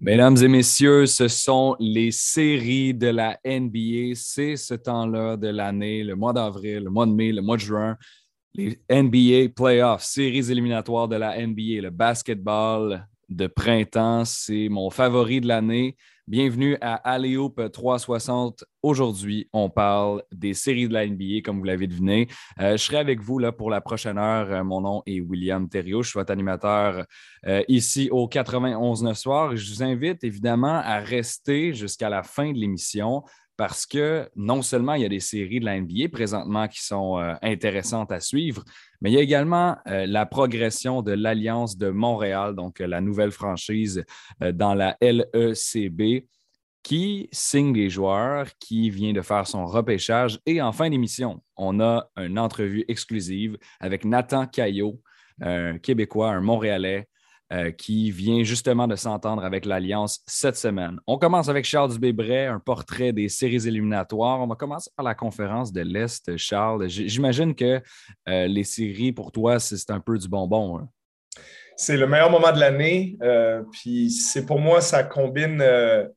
Mesdames et messieurs, ce sont les séries de la NBA. C'est ce temps-là de l'année, le mois d'avril, le mois de mai, le mois de juin. Les NBA Playoffs, séries éliminatoires de la NBA, le basketball de printemps, c'est mon favori de l'année. Bienvenue à Alléoupe 360. Aujourd'hui, on parle des séries de la NBA, comme vous l'avez deviné. Euh, je serai avec vous là, pour la prochaine heure. Euh, mon nom est William Thériault. Je suis votre animateur euh, ici au 91 soir. Je vous invite évidemment à rester jusqu'à la fin de l'émission parce que non seulement il y a des séries de la NBA présentement qui sont intéressantes à suivre, mais il y a également euh, la progression de l'Alliance de Montréal, donc euh, la nouvelle franchise dans la LECB, qui signe des joueurs, qui vient de faire son repêchage. Et en fin d'émission, on a une entrevue exclusive avec Nathan Caillot, un Québécois, un Montréalais, euh, qui vient justement de s'entendre avec l'Alliance cette semaine. On commence avec Charles Dubébret, un portrait des séries éliminatoires. On va commencer par la conférence de l'Est, Charles. J'imagine que euh, les séries, pour toi, c'est un peu du bonbon. Hein? C'est le meilleur moment de l'année. Euh, puis c'est pour moi, ça combine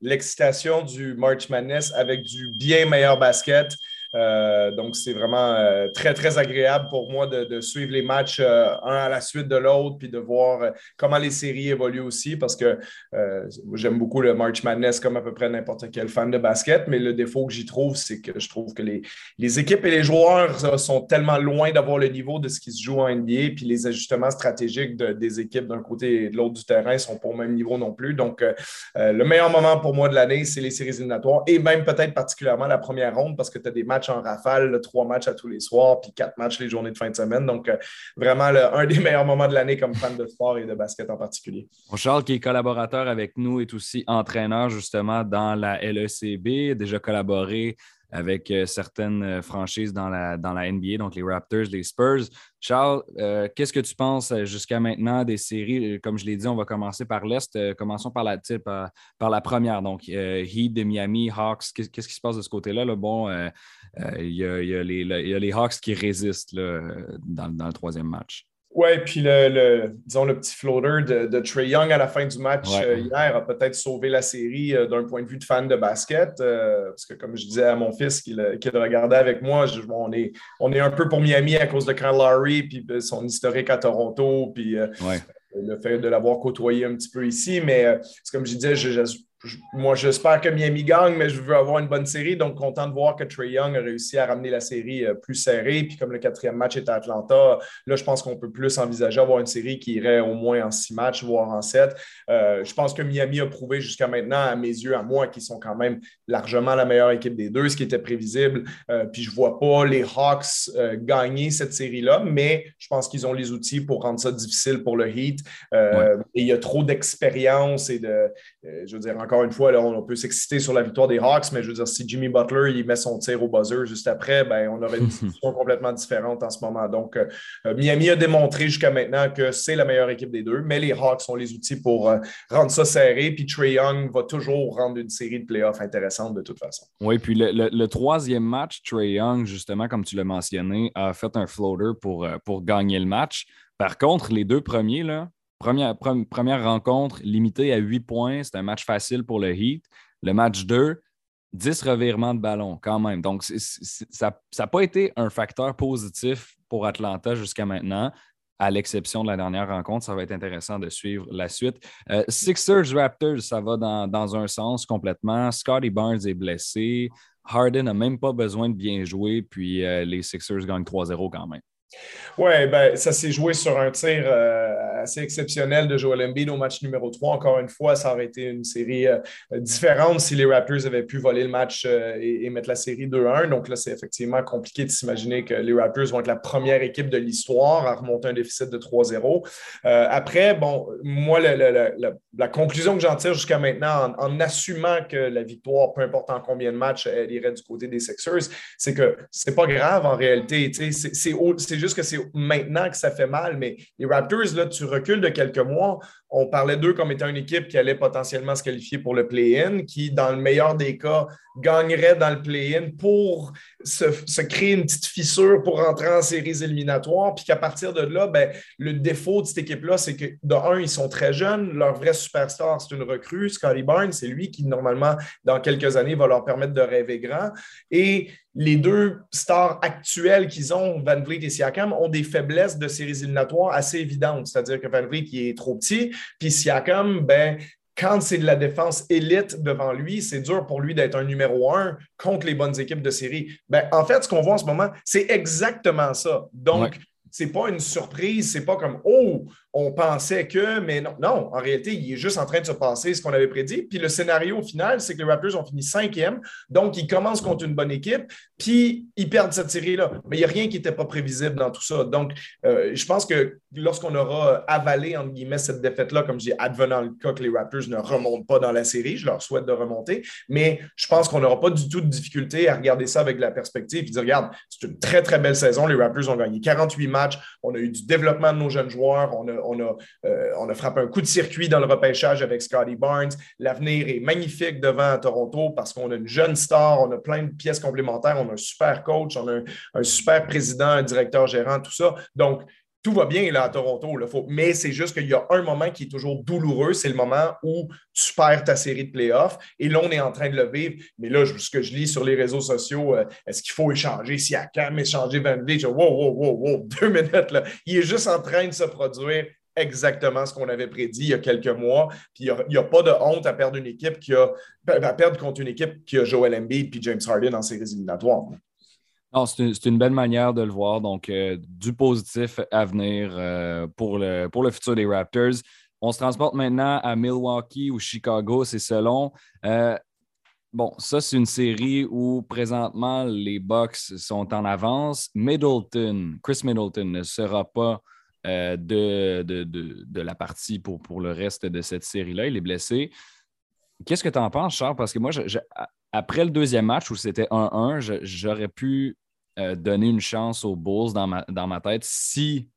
l'excitation du March Madness avec du bien meilleur basket. Euh, donc, c'est vraiment euh, très, très agréable pour moi de, suivre les matchs euh, un à la suite de l'autre, puis de voir comment les séries évoluent aussi, parce que j'aime beaucoup le March Madness comme à peu près n'importe quel fan de basket, mais le défaut que j'y trouve, c'est que je trouve que les, les, équipes et les joueurs sont tellement loin d'avoir le niveau de ce qui se joue en NBA, puis les ajustements stratégiques des équipes d'un côté et de l'autre du terrain sont pas au même niveau non plus. Donc, le meilleur moment pour moi de l'année, c'est les séries éliminatoires, et même peut-être particulièrement la première ronde, parce que tu as des matchs en rafale, trois matchs à tous les soirs, puis quatre matchs les journées de fin de semaine. Donc, euh, vraiment, un des meilleurs moments de l'année comme fan de sport et de basket en particulier. Charles, qui est collaborateur avec nous, est aussi entraîneur justement dans la LECB, déjà collaboré avec euh, certaines euh, franchises dans la, dans la NBA, donc les Raptors, les Spurs. Charles, euh, qu'est-ce que tu penses jusqu'à maintenant des séries? Comme je l'ai dit, on va commencer par l'Est. commençons par la, par, la première. Donc, Heat de Miami, Hawks, qu'est-ce qui se passe de ce côté-là? Bon, il y, a, les Hawks qui résistent dans le troisième match. Oui, puis le, disons le petit floater de, de Trey Young à la fin du match euh, hier a peut-être sauvé la série euh, d'un point de vue de fan de basket. Euh, parce que comme je disais à mon fils qui le, regardait avec moi, on, est, on est un peu pour Miami à cause de Kyle Lowry, puis son historique à Toronto, puis le fait de l'avoir côtoyé un petit peu ici. Mais c'est comme je disais, je, moi, j'espère que Miami gagne, mais je veux avoir une bonne série. Donc, content de voir que Trey Young a réussi à ramener la série euh, plus serrée. Puis, comme le quatrième match est à Atlanta, là, je pense qu'on peut plus envisager avoir une série qui irait au moins en six matchs, voire en sept. Euh, je pense que Miami a prouvé jusqu'à maintenant, à mes yeux, à moi, qu'ils sont quand même largement la meilleure équipe des deux, ce qui était prévisible. Euh, puis, je ne vois pas les Hawks gagner cette série-là, mais je pense qu'ils ont les outils pour rendre ça difficile pour le Heat. Et il y a trop d'expérience et de, je veux dire, encore une fois, là, on peut s'exciter sur la victoire des Hawks, mais je veux dire, si Jimmy Butler il met son tir au buzzer juste après, ben, on aurait une situation complètement différente en ce moment. Donc, euh, euh, Miami a démontré jusqu'à maintenant que c'est la meilleure équipe des deux, mais les Hawks ont les outils pour euh, rendre ça serré. Puis Trey Young va toujours rendre une série de playoffs intéressante de toute façon. Oui, puis le, troisième match, Trey Young, justement, comme tu l'as mentionné, a fait un floater pour, pour gagner le match. Par contre, les deux premiers, là, Première, rencontre limitée à 8 points. C'est un match facile pour le Heat. Le match 2, 10 revirements de ballon quand même. Donc, ça n'a pas été un facteur positif pour Atlanta jusqu'à maintenant, à l'exception de la dernière rencontre. Ça va être intéressant de suivre la suite. Euh, Sixers Raptors, ça va dans, un sens complètement. Scotty Barnes est blessé. Harden n'a même pas besoin de bien jouer, puis euh, les Sixers gagnent 3-0 quand même. Oui, ben, ça s'est joué sur un tir euh, assez exceptionnel de Joel Embiid au match numéro 3. Encore une fois, ça aurait été une série euh, différente si les Raptors avaient pu voler le match euh, et, mettre la série 2-1. Donc là, c'est effectivement compliqué de s'imaginer que les Raptors vont être la première équipe de l'histoire à remonter un déficit de 3-0. après, bon, moi, la, conclusion que j'en tire jusqu'à maintenant, en, assumant que la victoire, peu importe en combien de matchs, elle irait du côté des Sixers, c'est que c'est pas grave en réalité. C'est juste que c'est maintenant que ça fait mal, mais les Raptors, là, tu recules de quelques mois, on parlait d'eux comme étant une équipe qui allait potentiellement se qualifier pour le play-in, qui, dans le meilleur des cas, gagnerait dans le play-in pour se, créer une petite fissure pour rentrer en séries éliminatoires. Puis qu'à partir de là, ben, le défaut de cette équipe-là, c'est que, de un, ils sont très jeunes. Leur vrai superstar, c'est une recrue. Scotty Barnes, c'est lui qui, normalement, dans quelques années, va leur permettre de rêver grand. Et les deux stars actuelles qu'ils ont, Van Vliet et Siakam, ont des faiblesses de séries éliminatoires assez évidentes. C'est-à-dire que Van Vliet, est trop petit, puis Siakam, ben, quand c'est de la défense élite devant lui, c'est dur pour lui d'être un numéro un contre les bonnes équipes de série. Ben, en fait, ce qu'on voit en ce moment, c'est exactement ça. Donc, ce n'est pas une surprise, c'est pas comme Oh, on pensait que, mais non, non, en réalité, il est juste en train de se passer ce qu'on avait prédit. Puis le scénario final, c'est que les Raptors ont fini cinquième, donc ils commencent contre une bonne équipe, puis ils perdent cette série-là. Mais il n'y a rien qui n'était pas prévisible dans tout ça. Donc, euh, je pense que lorsqu'on aura avalé, entre guillemets, cette défaite-là, comme je dis, advenant le cas que les Raptors ne remontent pas dans la série, je leur souhaite de remonter, mais je pense qu'on n'aura pas du tout de difficulté à regarder ça avec la perspective et dire, regarde, c'est une très, très belle saison. Les Raptors ont gagné 48 matchs, on a eu du développement de nos jeunes joueurs, on a euh, on a, frappé un coup de circuit dans le repêchage avec Scotty Barnes. L'avenir est magnifique devant Toronto parce qu'on a une jeune star, on a plein de pièces complémentaires, on a un super coach, on a un, super président, un directeur gérant, tout ça. Donc, tout va bien là à Toronto. Mais c'est juste qu'il y a un moment qui est toujours douloureux, c'est le moment où tu perds ta série de playoffs. Et là, on est en train de le vivre. Mais là, ce que je lis sur les réseaux sociaux, euh, est-ce qu'il faut échanger si à quand échanger Van Vliet? Wow, wow, wow, wow, deux minutes. Là. Il est juste en train de se produire exactement ce qu'on avait prédit il y a quelques mois. Puis il n'y a, pas de honte à perdre une équipe qui a à perdre contre une équipe qui a Joel Embiid puis James Harden dans ses éliminatoires. Non, c'est une, belle manière de le voir. Donc, euh, du positif à venir euh, pour, le, pour le futur des Raptors. On se transporte maintenant à Milwaukee ou Chicago, c'est selon. Euh, bon, ça, c'est une série où présentement les Bucks sont en avance. Middleton, Chris Middleton ne sera pas euh, de, de, la partie pour, pour le reste de cette série-là. Il est blessé. Qu'est-ce que tu en penses, Charles? Parce que moi, après le deuxième match où c'était 1-1, j'aurais pu euh, donner une chance aux Bulls dans ma, tête si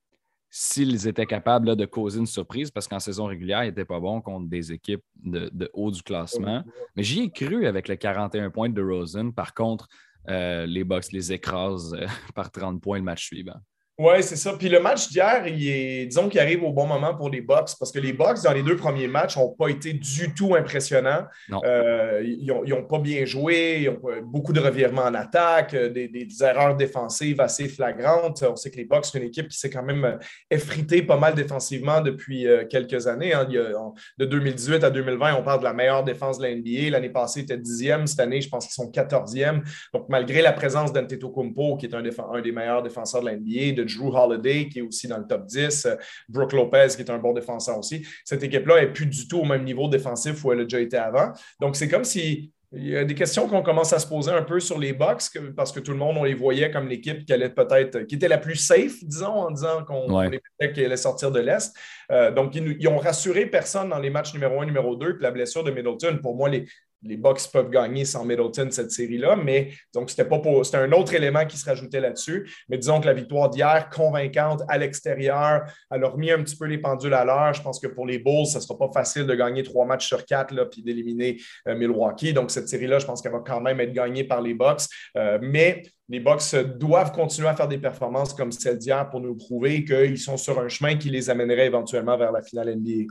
s'ils étaient capables de causer une surprise, parce qu'en saison régulière, ils n'étaient pas bons contre des équipes de, haut du classement. Mais j'y ai cru avec le 41 points de Rosen. Par contre, euh, les Bucks les écrasent par 30 points le match suivant. Oui, c'est ça. Puis le match d'hier, il est, disons qu'il arrive au bon moment pour les Bucks parce que les Bucks, dans les deux premiers matchs, n'ont pas été du tout impressionnants. Euh, ils n'ont pas bien joué, ils ont beaucoup de revirements en attaque, euh, des, erreurs défensives assez flagrantes. On sait que les Bucks, c'est une équipe qui s'est quand même euh, effritée pas mal défensivement depuis quelques années. Hein. de 2018 à 2020, on parle de la meilleure défense de la NBA. L'année passée, ils étaient dixième. Cette année, je pense qu'ils sont quatorzième. Donc, malgré la présence d'Antetokounmpo, qui est un, un, des meilleurs défenseurs de la NBA, Drew Holiday, qui est aussi dans le top 10, euh, Brooke Lopez, qui est un bon défenseur aussi. Cette équipe-là n'est plus du tout au même niveau défensif où elle a déjà été avant. Donc, c'est comme si il y a des questions qu'on commence à se poser un peu sur les Bucks parce que tout le monde, on les voyait comme l'équipe qui allait peut-être, qui était la plus safe, disons, en disant qu'on ouais. allait sortir de l'Est. Euh, donc, ils, ils, ont rassuré personne dans les matchs numéro 1, numéro 2, puis la blessure de Middleton. Pour moi, les, les Bucks peuvent gagner sans Middleton cette série-là, mais donc c'était pas c'était un autre élément qui se rajoutait là-dessus. Mais disons que la victoire d'hier, convaincante à l'extérieur, elle a remis un petit peu les pendules à l'heure. Je pense que pour les Bulls, ce ne sera pas facile de gagner trois matchs sur quatre là, puis d'éliminer euh, Milwaukee. Donc cette série-là, je pense qu'elle va quand même être gagnée par les Bucks. Euh, mais les Bucks doivent continuer à faire des performances comme celle d'hier pour nous prouver qu'ils sont sur un chemin qui les amènerait éventuellement vers la finale NBA.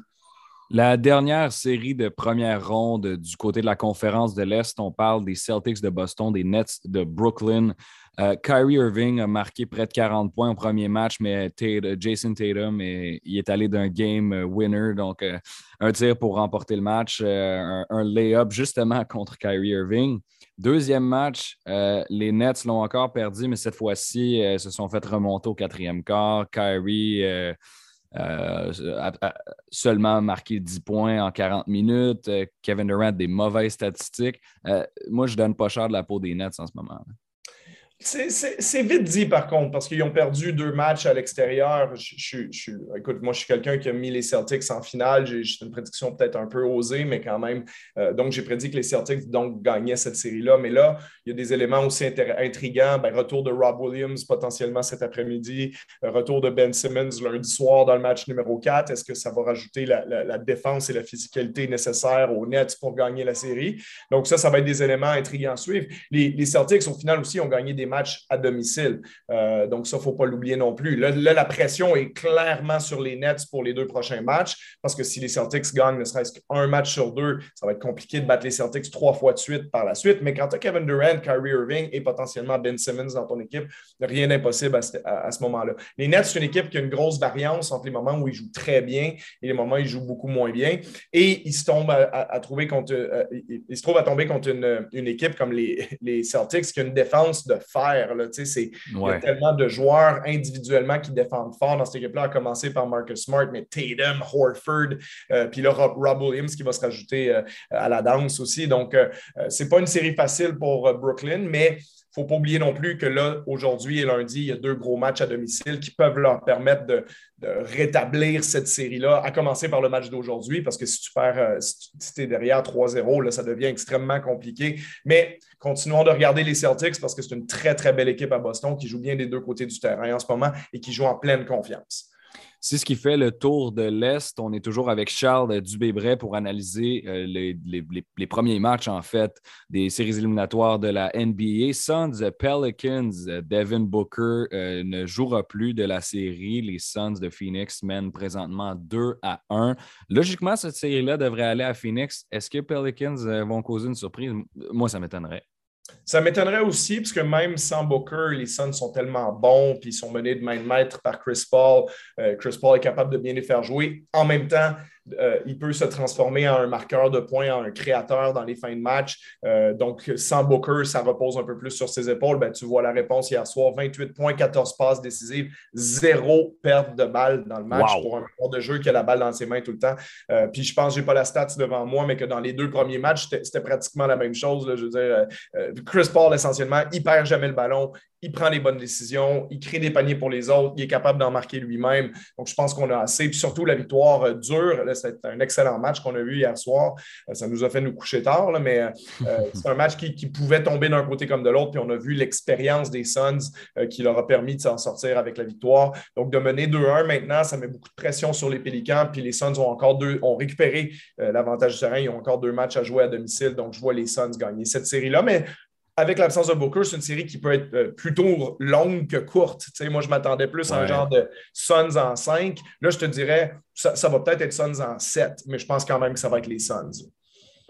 La dernière série de première ronde du côté de la conférence de l'Est, on parle des Celtics de Boston, des Nets de Brooklyn. Euh, Kyrie Irving a marqué près de 40 points au premier match, mais Jason Tatum est allé d'un game winner, donc euh, un tir pour remporter le match, euh, un, lay-up justement contre Kyrie Irving. Deuxième match, les Nets l'ont encore perdu, mais cette fois-ci, se sont fait remonter au quatrième quart. Kyrie euh, seulement marqué 10 points en 40 minutes. Euh, Kevin Durant, des mauvaises statistiques. Euh, moi, je donne pas cher de la peau des Nets en ce moment. C'est vite dit, par contre, parce qu'ils ont perdu deux matchs à l'extérieur. Je, écoute, moi, je suis quelqu'un qui a mis les Celtics en finale. J'ai une prédiction peut-être un peu osée, mais quand même. Euh, donc, j'ai prédit que les Celtics donc, gagnaient cette série-là. Mais là, il y a des éléments aussi intrigants. Ben, retour de Rob Williams potentiellement cet après-midi. Retour de Ben Simmons lundi soir dans le match numéro 4. Est-ce que ça va rajouter la, défense et la physicalité nécessaires aux Nets pour gagner la série? Donc, ça, ça va être des éléments intrigants à suivre. Les, les Celtics, au final aussi, ont gagné des match à domicile. Euh, donc, ça, il ne faut pas l'oublier non plus. Là, la pression est clairement sur les Nets pour les deux prochains matchs parce que si les Celtics gagnent ne serait-ce qu'un match sur deux, ça va être compliqué de battre les Celtics trois fois de suite par la suite. Mais quand tu as Kevin Durant, Kyrie Irving et potentiellement Ben Simmons dans ton équipe, rien d'impossible à, ce moment-là. Les Nets, c'est une équipe qui a une grosse variance entre les moments où ils jouent très bien et les moments où ils jouent beaucoup moins bien. Et ils se tombent à, trouver contre, euh, ils, se trouvent à tomber contre une, équipe comme les, les Celtics qui a une défense de fer il y a tellement de joueurs individuellement qui défendent fort dans cette équipe-là, à commencer par Marcus Smart, mais Tatum, Horford, euh, puis là, Rob, Williams qui va se rajouter euh, à la danse aussi. Donc, euh, ce n'est pas une série facile pour Brooklyn, mais ne faut pas oublier non plus que là, aujourd'hui et lundi, il y a deux gros matchs à domicile qui peuvent leur permettre de, rétablir cette série-là, à commencer par le match d'aujourd'hui, parce que si tu perds, euh, si tu es derrière 3-0, ça devient extrêmement compliqué. Mais continuons de regarder les Celtics parce que c'est une très, très belle équipe à Boston qui joue bien des deux côtés du terrain en ce moment et qui joue en pleine confiance. C'est ce qui fait le tour de l'Est. On est toujours avec Charles Dubébret pour analyser euh, les, premiers matchs, en fait, des séries éliminatoires de la NBA. Suns Pelicans, Devin Booker euh, ne jouera plus de la série. Les Suns de Phoenix mènent présentement 2 à 1. Logiquement, cette série-là devrait aller à Phoenix. Est-ce que Pelicans euh, vont causer une surprise? Moi, ça m'étonnerait. Ça m'étonnerait aussi, parce que même sans Booker, les Suns sont tellement bons, puis ils sont menés de main de maître par Chris Paul. Euh, Chris Paul est capable de bien les faire jouer. En même temps, euh, il peut se transformer en un marqueur de points, en un créateur dans les fins de match. Euh, donc, sans Booker, ça repose un peu plus sur ses épaules. Ben, tu vois la réponse hier soir 28 points, 14 passes décisives, zéro perte de balle dans le match pour un joueur de jeu qui a la balle dans ses mains tout le temps. Euh, puis je pense, je n'ai pas la stats devant moi, mais que dans les deux premiers matchs, c'était pratiquement la même chose. Je veux dire, Chris Paul, essentiellement, il perd jamais le ballon il prend les bonnes décisions, il crée des paniers pour les autres, il est capable d'en marquer lui-même. Donc, je pense qu'on a assez. Puis surtout, la victoire euh, dure. C'est un excellent match qu'on a vu hier soir. Euh, ça nous a fait nous coucher tard, mais euh, c'est un match qui, pouvait tomber d'un côté comme de l'autre. Puis on a vu l'expérience des Suns qui leur a permis de s'en sortir avec la victoire. Donc, de mener 2-1 maintenant, ça met beaucoup de pression sur les Pélicans. Puis les Suns ont encore deux, ont récupéré l'avantage du terrain. Ils ont encore deux matchs à jouer à domicile. Donc, je vois les Suns gagner cette série-là. Mais avec l'absence de Booker, c'est une série qui peut être euh, plutôt longue que courte. moi, je m'attendais plus à un genre de Suns en 5. Là, je te dirais, ça, va peut-être être Suns en 7, mais je pense quand même que ça va être les Suns.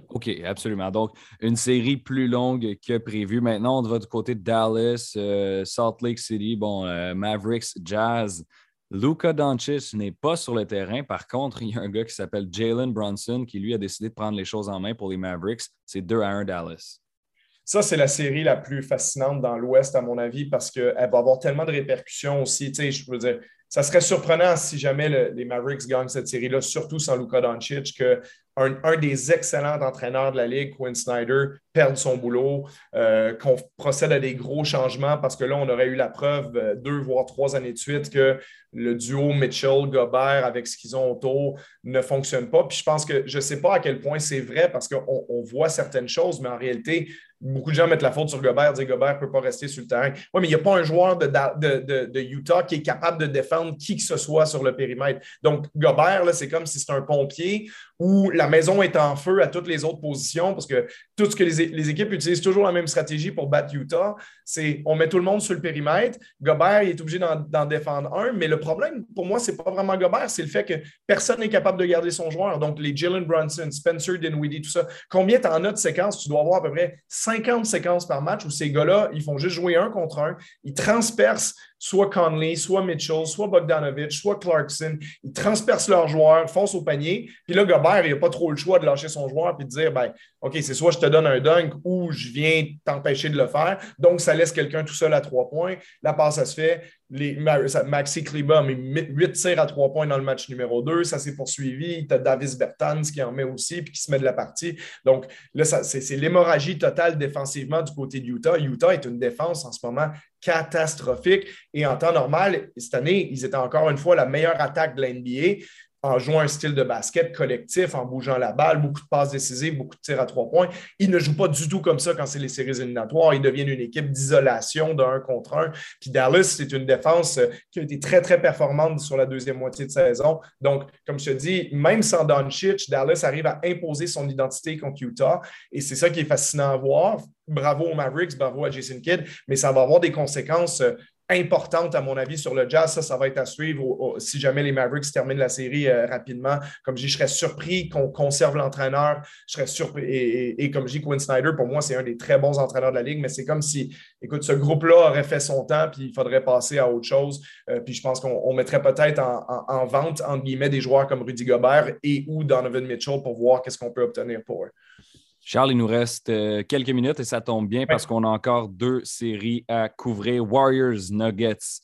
OK, absolument. Donc, une série plus longue que prévu. Maintenant, on va du côté de Dallas, euh, Salt Lake City, bon, euh, Mavericks, Jazz. Luka Doncic n'est pas sur le terrain. Par contre, il y a un gars qui s'appelle Jalen Brunson qui, lui, a décidé de prendre les choses en main pour les Mavericks. C'est 2 à 1 Dallas. Ça, c'est la série la plus fascinante dans l'Ouest, à mon avis, parce qu'elle va avoir tellement de répercussions aussi. Je veux dire, ça serait surprenant si jamais les Mavericks gagnent cette série-là, surtout sans Luka Doncic, qu'un un des excellents entraîneurs de la Ligue, Quinn Snyder, perde son boulot, euh, qu'on procède à des gros changements parce que là, on aurait eu la preuve euh, deux voire trois années de suite que le duo Mitchell-Gobert avec ce qu'ils ont autour ne fonctionne pas. Puis je pense que je ne sais pas à quel point c'est vrai parce qu'on voit certaines choses, mais en réalité, beaucoup de gens mettent la faute sur Gobert, disent Gobert ne peut pas rester sur le terrain. Oui, mais il n'y a pas un joueur de, de, Utah qui est capable de défendre qui que ce soit sur le périmètre. Donc, Gobert, c'est comme si c'était un pompier où la maison est en feu à toutes les autres positions parce que tout ce que les, équipes utilisent toujours la même stratégie pour battre Utah, c'est on met tout le monde sur le périmètre. Gobert il est obligé d'en défendre un, mais le problème pour moi, c'est pas vraiment Gobert, c'est le fait que personne n'est capable de garder son joueur. Donc, les Jalen Brunson, Spencer Dinwiddie, tout ça. Combien tu en as de séquences? Tu dois avoir à peu près 50 séquences par match où ces gars-là, ils font juste jouer un contre un, ils transpercent soit Conley, soit Mitchell, soit Bogdanovich, soit Clarkson. Ils transpercent leurs joueurs, foncent au panier. Puis là, Gobert, il n'a pas trop le choix de lâcher son joueur et de dire ben, OK, c'est soit je te donne un dunk ou je viens t'empêcher de le faire. Donc, ça laisse quelqu'un tout seul à trois points. La passe, ça se fait. Les, Maxi Kleba met 8 tirs à trois points dans le match numéro 2. Ça s'est poursuivi. Tu as Davis Bertans qui en met aussi puis qui se met de la partie. Donc, là, c'est l'hémorragie totale défensivement du côté de Utah. Utah est une défense en ce moment catastrophique. Et en temps normal, cette année, ils étaient encore une fois la meilleure attaque de la NBA en jouant un style de basket collectif, en bougeant la balle, beaucoup de passes décisives, beaucoup de tirs à trois points. Ils ne jouent pas du tout comme ça quand c'est les séries éliminatoires. Ils deviennent une équipe d'isolation d'un contre un. Puis Dallas, c'est une défense euh, qui a été très, très performante sur la deuxième moitié de saison. Donc, comme je te dis, même sans Doncic, Dallas arrive à imposer son identité contre Utah. Et c'est ça qui est fascinant à voir. Bravo aux Mavericks, bravo à Jason Kidd, mais ça va avoir des conséquences euh, importante, à mon avis, sur le Jazz. Ça, ça va être à suivre si jamais les Mavericks terminent la série euh, rapidement. Comme je dis, je serais surpris qu'on conserve l'entraîneur. Je surpris. Et, comme je dis, Quinn Snyder, pour moi, c'est un des très bons entraîneurs de la Ligue, mais c'est comme si, écoute, ce groupe-là aurait fait son temps, puis il faudrait passer à autre chose. Euh, puis je pense qu'on mettrait peut-être en, vente, entre guillemets, des joueurs comme Rudy Gobert et ou Donovan Mitchell pour voir qu'est-ce qu'on peut obtenir pour eux. Charles, il nous reste euh, quelques minutes et ça tombe bien parce qu'on a encore deux séries à couvrir. Warriors Nuggets,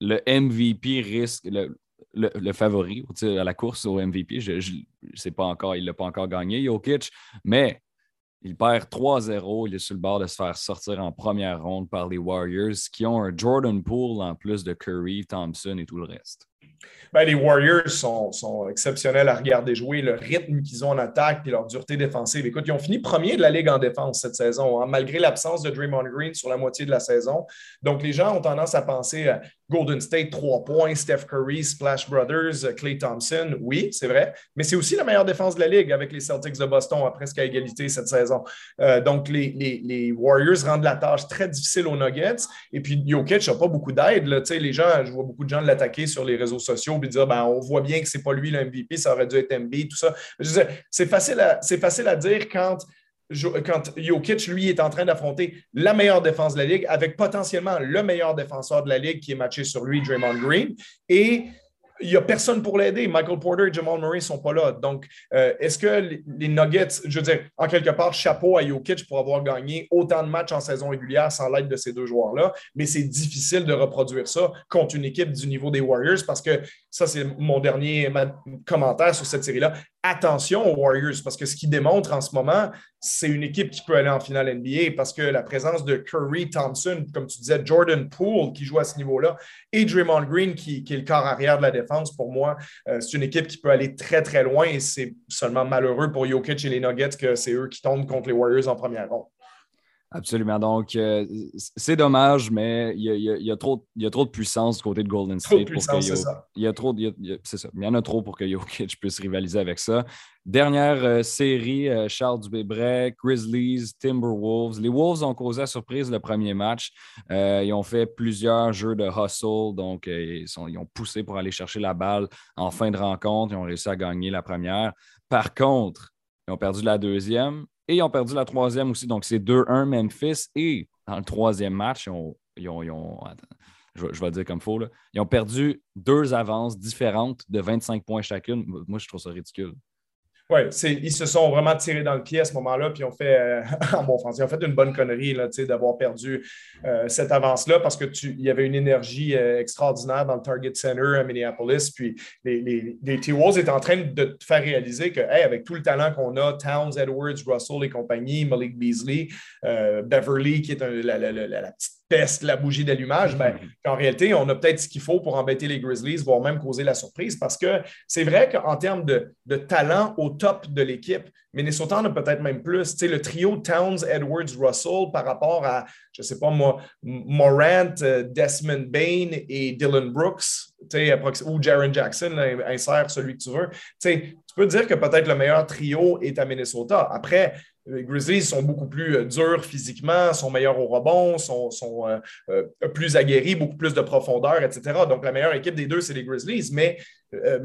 le MVP risque, le, favori à la course au MVP. Je ne sais pas encore, il ne l'a pas encore gagné, Jokic, mais il perd 3-0. Il est sur le bord de se faire sortir en première ronde par les Warriors qui ont un Jordan Poole en plus de Curry, Thompson et tout le reste. Ben, les Warriors sont, exceptionnels à regarder jouer, le rythme qu'ils ont en attaque et leur dureté défensive. Écoute, ils ont fini premier de la Ligue en défense cette saison, hein, malgré l'absence de Draymond Green sur la moitié de la saison. Donc, les gens ont tendance à penser à Golden State, 3 points, Steph Curry, Splash Brothers, Clay Thompson. Oui, c'est vrai, mais c'est aussi la meilleure défense de la Ligue avec les Celtics de Boston à presque à égalité cette saison. Euh, donc, les, les, Warriors rendent la tâche très difficile aux Nuggets. Et puis, Jokic n'a pas beaucoup d'aide. Les gens, je vois beaucoup de gens l'attaquer sur les réseaux sociaux et dire ben, on voit bien que ce n'est pas lui le MVP, ça aurait dû être MB, tout ça. C'est facile, à, facile à dire quand quand Jokic, lui, est en train d'affronter la meilleure défense de la Ligue avec potentiellement le meilleur défenseur de la Ligue qui est matché sur lui, Draymond Green. Et il n'y a personne pour l'aider. Michael Porter et Jamal Murray ne sont pas là. Donc, euh, est-ce que les, Nuggets, je veux dire, en quelque part, chapeau à Jokic pour avoir gagné autant de matchs en saison régulière sans l'aide de ces deux joueurs-là, mais c'est difficile de reproduire ça contre une équipe du niveau des Warriors parce que ça, c'est mon dernier commentaire sur cette série-là. Attention aux Warriors parce que ce qu'ils démontrent en ce moment, c'est une équipe qui peut aller en finale NBA parce que la présence de Curry, Thompson, comme tu disais, Jordan Poole qui joue à ce niveau-là et Draymond Green qui, est le corps arrière de la défense, pour moi, euh, c'est une équipe qui peut aller très, très loin et c'est seulement malheureux pour Jokic et les Nuggets que c'est eux qui tombent contre les Warriors en première ronde. Absolument. Donc, euh, c'est dommage, mais il y, a, trop, de puissance du côté de Golden State. Trop de c'est ça. Il y a trop, c'est ça. Il y en a trop pour que Jokic puisse rivaliser avec ça. Dernière euh, série, euh, Charles Dubébret, Grizzlies, Timberwolves. Les Wolves ont causé la surprise le premier match. ils ont fait plusieurs jeux de hustle, donc ils, sont, ils ont poussé pour aller chercher la balle en fin de rencontre. Ils ont réussi à gagner la première. Par contre, ils ont perdu la deuxième et ils ont perdu la troisième aussi. Donc, c'est 2-1 Memphis. Et dans le troisième match, ils ont. je, vais le dire comme il faut. ils ont perdu deux avances différentes de 25 points chacune. Moi, je trouve ça ridicule. Oui, ils se sont vraiment tirés dans le pied à ce moment-là, puis ont fait, euh, en bon français, ils ont fait une bonne connerie d'avoir perdu euh, cette avance-là parce qu'il y avait une énergie euh, extraordinaire dans le Target Center à Minneapolis. Puis les, les, T-Wolves étaient en train de te faire réaliser que, avec tout le talent qu'on a, Towns, Edwards, Russell et compagnie, Malik Beasley, Beverly, qui est la, la, petite peste la bougie d'allumage, ben, mhm. en réalité, on a peut-être ce qu'il faut pour embêter les Grizzlies, voire même causer la surprise, parce que c'est vrai qu'en termes de, talent au top de l'équipe, Minnesota en a peut-être même plus. Tu sais, le trio Towns, Edwards, Russell par rapport à, je ne sais pas moi, Morant, euh, Desmond Bain et Dylan Brooks, tu sais, ou Jaron Jackson, insère celui que tu veux. Tu sais, tu peux dire que peut-être le meilleur trio est à Minnesota. Après, les Grizzlies sont beaucoup plus euh, durs physiquement, sont meilleurs au rebond, sont, euh, euh, plus aguerris, beaucoup plus de profondeur, etc. Donc, la meilleure équipe des deux, c'est les Grizzlies. Mais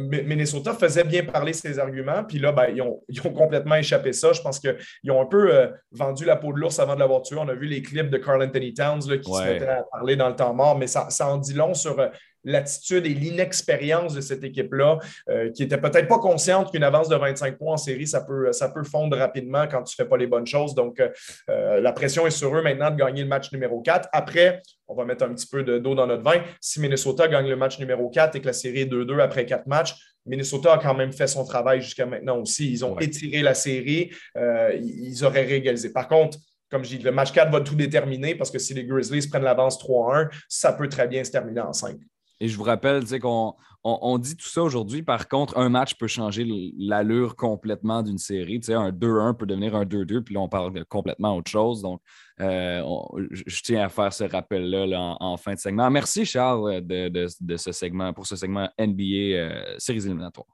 Minnesota faisait bien parler ses arguments. Puis là, ben, ils, ont, complètement échappé ça. Je pense qu'ils ont un peu vendu la peau de l'ours avant de l'avoir tué. On a vu les clips de Carl Anthony Towns qui se mettaient à parler dans le temps mort, mais ça, ça en dit long sur l'attitude et l'inexpérience de cette équipe-là, euh, qui n'était peut-être pas consciente qu'une avance de 25 points en série, ça peut, ça peut fondre rapidement quand tu ne fais pas les bonnes choses. Donc, euh, la pression est sur eux maintenant de gagner le match numéro 4. Après, on va mettre un petit peu d'eau dans notre vin. Si Minnesota gagne le match numéro 4 et que la série est 2-2 après quatre matchs, Minnesota a quand même fait son travail jusqu'à maintenant aussi. Ils ont étiré la série. Euh, ils auraient régalisé. Par contre, comme je dis, le match 4 va tout déterminer parce que si les Grizzlies prennent l'avance 3-1, ça peut très bien se terminer en 5. Et je vous rappelle qu'on on, dit tout ça aujourd'hui. Par contre, un match peut changer l'allure complètement d'une série. un 2-1 peut devenir un 2-2, puis là, on parle de complètement autre chose. Donc, euh, je tiens à faire ce rappel-là en, fin de segment. Merci, Charles, de, ce segment, pour ce segment NBA euh, Séries éliminatoires.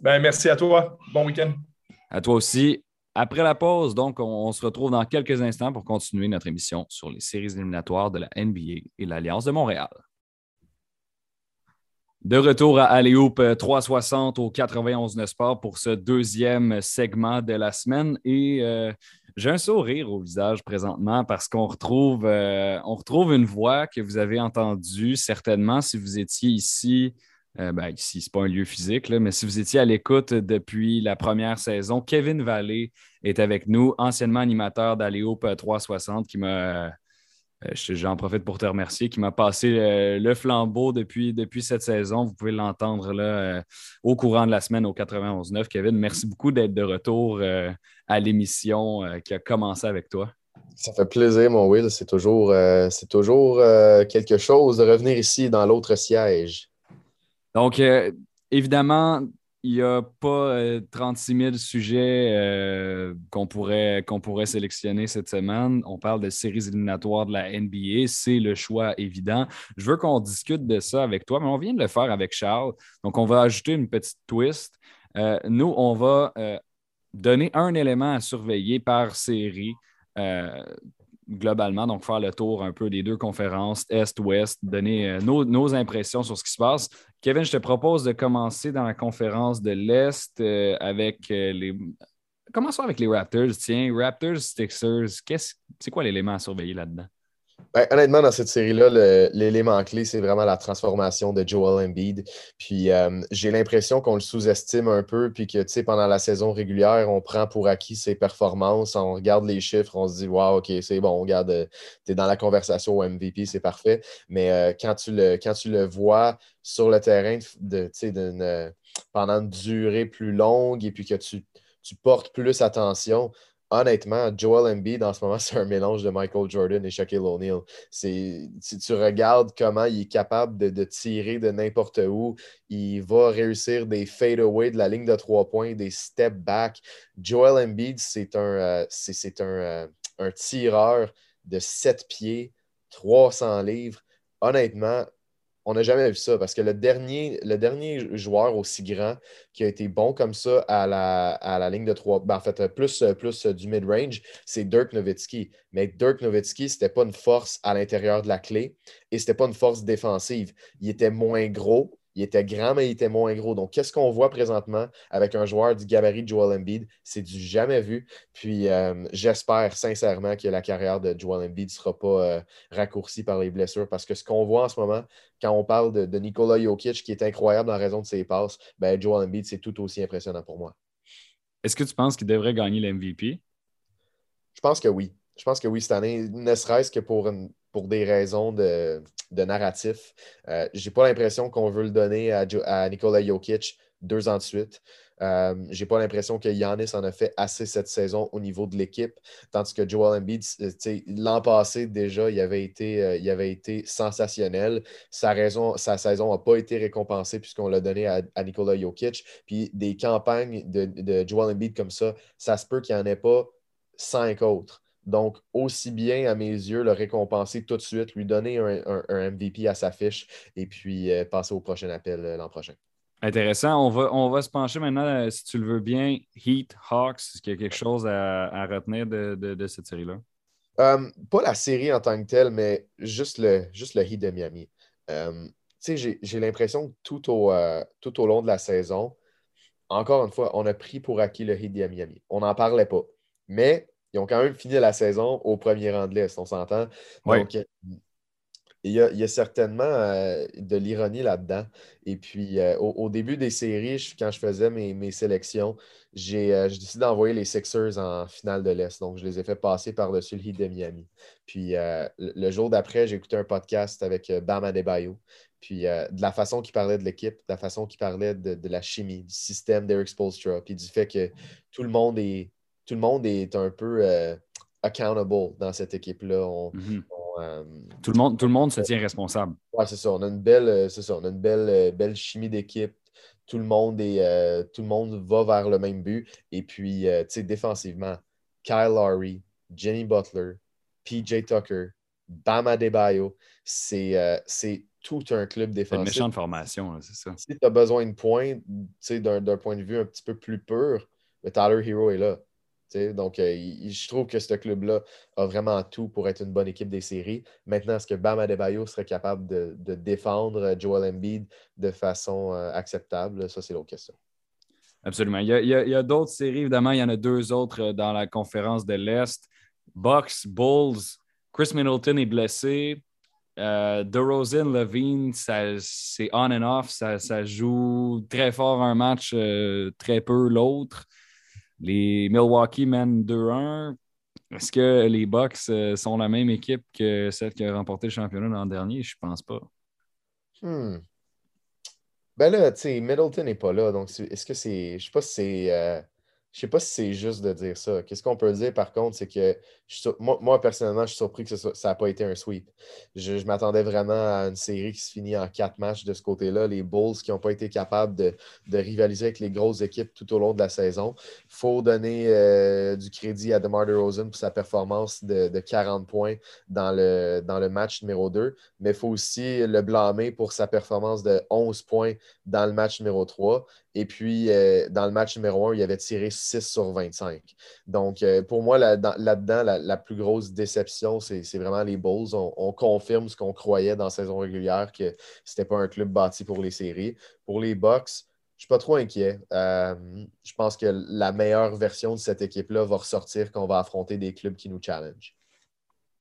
Ben, merci à toi. Bon week-end. À toi aussi. Après la pause, donc, on, se retrouve dans quelques instants pour continuer notre émission sur les séries éliminatoires de la NBA et l'Alliance de Montréal. De retour à Aléoupe 360 au 91 Sport pour ce deuxième segment de la semaine. Et euh, j'ai un sourire au visage présentement parce qu'on retrouve, euh, retrouve une voix que vous avez entendue certainement si vous étiez ici. Euh, ben, ici, ce n'est pas un lieu physique, mais si vous étiez à l'écoute depuis la première saison, Kevin Vallée est avec nous, anciennement animateur d'Aléoupe 360 qui m'a euh, j'en profite pour te remercier, qui m'a passé euh, le flambeau depuis, depuis cette saison. Vous pouvez l'entendre là, euh, au courant de la semaine au 91.9. Kevin, merci beaucoup d'être de retour à l'émission qui a commencé avec toi. Ça fait plaisir, mon Will. C'est toujours, c'est toujours quelque chose de revenir ici dans l'autre siège. Donc, évidemment, il n'y a pas 36 euh, 000 sujets euh, qu'on pourrait, pourrait sélectionner cette semaine. On parle de séries éliminatoires de la NBA. C'est le choix évident. Je veux qu'on discute de ça avec toi, mais on vient de le faire avec Charles. Donc, on va ajouter une petite twist. Euh, nous, on va donner un élément à surveiller par série globalement, donc faire le tour un peu des deux conférences, Est-Ouest, donner euh, nos, impressions sur ce qui se passe. Kevin, je te propose de commencer dans la conférence de l'Est euh, avec euh, les. Commençons avec les Raptors. Tiens, Raptors, Sixers, c'est quoi l'élément à surveiller là-dedans? Ben, honnêtement, dans cette série-là, l'élément clé, c'est vraiment la transformation de Joel Embiid. Puis euh, j'ai l'impression qu'on le sous-estime un peu, puis que pendant la saison régulière, on prend pour acquis ses performances, on regarde les chiffres, on se dit Wow, OK, c'est bon, regarde, euh, tu es dans la conversation au MVP, c'est parfait. Mais euh, quand, tu le, quand tu le vois sur le terrain de, pendant une durée plus longue et puis que tu, tu portes plus attention, honnêtement, Joel Embiid en ce moment, c'est un mélange de Michael Jordan et Shaquille O'Neal. Si tu regardes comment il est capable de, tirer de n'importe où, il va réussir des fade-away de la ligne de trois points, des step back. Joel Embiid, c'est un, euh, euh, un tireur de 7 pieds, 300 livres. Honnêtement, on n'a jamais vu ça parce que le dernier, joueur aussi grand qui a été bon comme ça à la, ligne de trois, ben en fait, plus, plus du mid-range, c'est Dirk Nowitzki. Mais Dirk Nowitzki, ce n'était pas une force à l'intérieur de la clé et ce n'était pas une force défensive. Il était moins gros, il était grand, mais il était moins gros. Donc, qu'est-ce qu'on voit présentement avec un joueur du gabarit de Joel Embiid? C'est du jamais vu. Puis, euh, j'espère sincèrement que la carrière de Joel Embiid ne sera pas euh, raccourcie par les blessures parce que ce qu'on voit en ce moment, quand on parle de, de Nikola Jokic, qui est incroyable en raison de ses passes, ben, Joel Embiid, c'est tout aussi impressionnant pour moi. Est-ce que tu penses qu'il devrait gagner l'MVP? Je pense que oui. Je pense que oui, cette année, ne serait-ce que pour, pour des raisons de, narratif. Euh, Je n'ai pas l'impression qu'on veut le donner à, à Nikola Jokic deux ans de suite. Euh, j'ai pas l'impression que Yanis en a fait assez cette saison au niveau de l'équipe, tandis que Joel Embiid, l'an passé déjà, il avait été, euh, avait été sensationnel. Sa, raison, sa saison n'a pas été récompensée puisqu'on l'a donné à, Nikola Jokic. Puis des campagnes de, de Joel Embiid comme ça, ça se peut qu'il n'y en ait pas cinq autres. Donc, aussi bien à mes yeux, le récompenser tout de suite, lui donner un, MVP à sa fiche et puis euh, passer au prochain appel euh, l'an prochain. Intéressant. On va, on va se pencher maintenant, euh, si tu le veux bien, Heat, Hawks. Est-ce qu'il y a quelque chose à, retenir de, cette série-là? pas la série en tant que telle, mais juste le, juste le Heat de Miami. j'ai l'impression que tout au, tout au long de la saison, encore une fois, on a pris pour acquis le Heat de Miami. On n'en parlait pas. Mais ils ont quand même fini la saison au premier rang de l'Est, on s'entend. Donc, il y a, certainement euh, de l'ironie là-dedans. Et puis, euh, au, début des séries, quand je faisais mes, sélections, j'ai décidé d'envoyer les Sixers en finale de l'Est. Donc, je les ai fait passer par-dessus le Heat de Miami. Puis, le jour d'après, j'ai écouté un podcast avec Bam Adebayo. Puis, de la façon qu'il parlait de l'équipe, de la façon qu'il parlait de, de, la chimie, du système d'Eric Spolstra, puis du fait que tout le monde est, tout le monde est un peu accountable dans cette équipe-là. Mhm. Euh, tout, le monde, tout le monde se tient responsable. Oui, c'est ça. On a une belle, euh, ça, on a une belle, euh, belle chimie d'équipe. Tout le, monde est, tout le monde va vers le même but. Et puis, tu sais, défensivement, Kyle Lowry, Jenny Butler, PJ Tucker, Bama Debayo, c'est tout un club défensif. C'est une méchante formation, c'est ça. Si tu as besoin de points, d'un point de vue un petit peu plus pur, le Tyler Hero est là. Donc, euh, je trouve que ce club-là a vraiment tout pour être une bonne équipe des séries. Maintenant, est-ce que Bam Adebayo serait capable de, défendre euh, Joel Embiid de façon euh, acceptable? Ça, c'est l'autre question. Absolument. Il y a, d'autres séries, évidemment. Il y en a deux autres dans la conférence de l'Est. Bucks, Bulls. Chris Middleton est blessé. DeRozan, Levine, c'est on and off. Ça, joue très fort un match, très peu l'autre. Les Milwaukee mènent 2-1. Est-ce que les Bucks euh, sont la même équipe que celle qui a remporté le championnat l'an dernier? Je pense pas. Hmm. Ben là, tu sais, Middleton n'est pas là. Donc, est-ce que c'est. Je sais pas si c'est. Euh, je ne sais pas si c'est juste de dire ça. Qu'est-ce qu'on peut dire par contre, c'est que moi, personnellement, je suis surpris que ça n'a pas été un sweep. Je, m'attendais vraiment à une série qui se finit en quatre matchs de ce côté-là. Les Bulls qui n'ont pas été capables de, rivaliser avec les grosses équipes tout au long de la saison. Il faut donner euh, du crédit à DeMar DeRozan pour sa performance de, 40 points dans le, dans le match numéro 2, mais il faut aussi le blâmer pour sa performance de 11 points dans le match numéro 3. Et puis, euh, dans le match numéro 1, il avait tiré 6 sur 25. Donc, euh, pour moi, là-dedans, la, plus grosse déception, c'est vraiment les Bulls. On, confirme ce qu'on croyait dans la saison régulière, que ce n'était pas un club bâti pour les séries. Pour les Bucks, je ne suis pas trop inquiet. Euh, je pense que la meilleure version de cette équipe-là va ressortir quand on va affronter des clubs qui nous challenge.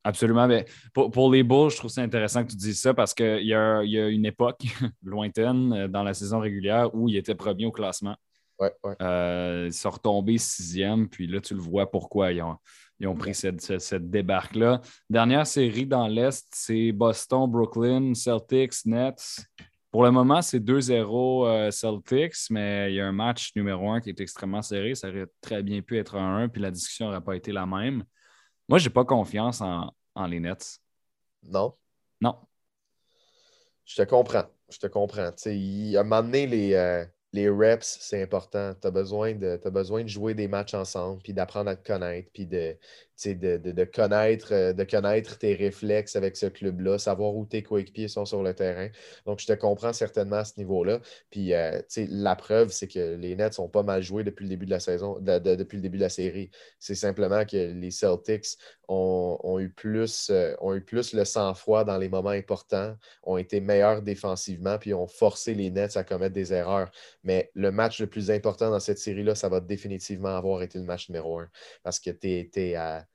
Absolument. Mais pour, les Bulls, je trouve ça intéressant que tu dises ça parce qu'il y, a, une époque lointaine euh, dans la saison régulière où il était premier au classement. Ouais, ouais. Euh, ils sont retombés sixième, puis là, tu le vois pourquoi ils ont, pris cette, cette, débarque-là. Dernière série dans l'Est, c'est Boston, Brooklyn, Celtics, Nets. Pour le moment, c'est 2-0 euh, Celtics, mais il y a un match numéro un qui est extrêmement serré. Ça aurait très bien pu être un 1, puis la discussion n'aurait pas été la même. Moi, je n'ai pas confiance en, les Nets. Non? Non. Je te comprends. Je te comprends. il, a un les, euh, les reps, c'est important. Tu as, besoin de, de jouer des matchs ensemble, puis d'apprendre à te connaître, puis de, de, connaître, euh, de connaître tes réflexes avec ce club-là, savoir où tes coéquipiers sont sur le terrain. Donc, je te comprends certainement à ce niveau-là. Puis, euh, la preuve, c'est que les Nets sont pas mal joués depuis le début de la saison, depuis le début de la série. C'est simplement que les Celtics ont, eu, plus, euh, ont eu plus le sang-froid dans les moments importants, ont été meilleurs défensivement, puis ont forcé les Nets à commettre des erreurs. Mais le match le plus important dans cette série-là, ça va définitivement avoir été le match numéro un. Parce que tu es, à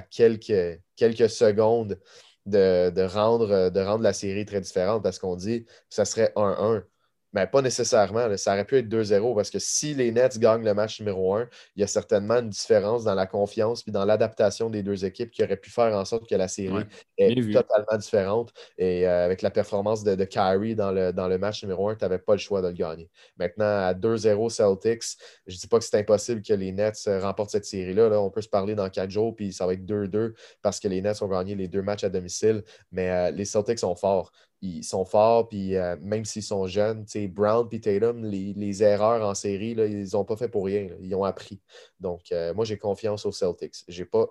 quelques secondes de, rendre, de rendre la série très différente. Parce qu'on dit que ça serait 1-1 mais pas nécessairement. ça aurait pu être 2-0 parce que si les Nets gagnent le match numéro 1, il y a certainement une différence dans la confiance et dans l'adaptation des deux équipes qui aurait pu faire en sorte que la série est totalement différente. Et euh, avec la performance de, de Kyrie dans le, dans le match numéro 1, tu n'avais pas le choix de le gagner. Maintenant, à 2-0 Celtics, je ne dis pas que c'est impossible que les Nets euh, remportent cette série-là. Là. On peut se parler dans quatre jours, puis ça va être 2-2 parce que les Nets ont gagné les deux matchs à domicile. Mais euh, les Celtics sont forts ils sont forts, puis euh, même s'ils sont jeunes, Brown et Tatum, les, erreurs en série, là, ils n'ont pas fait pour rien. Ils ont appris. Donc, euh, moi, j'ai confiance aux Celtics. Ce n'est pas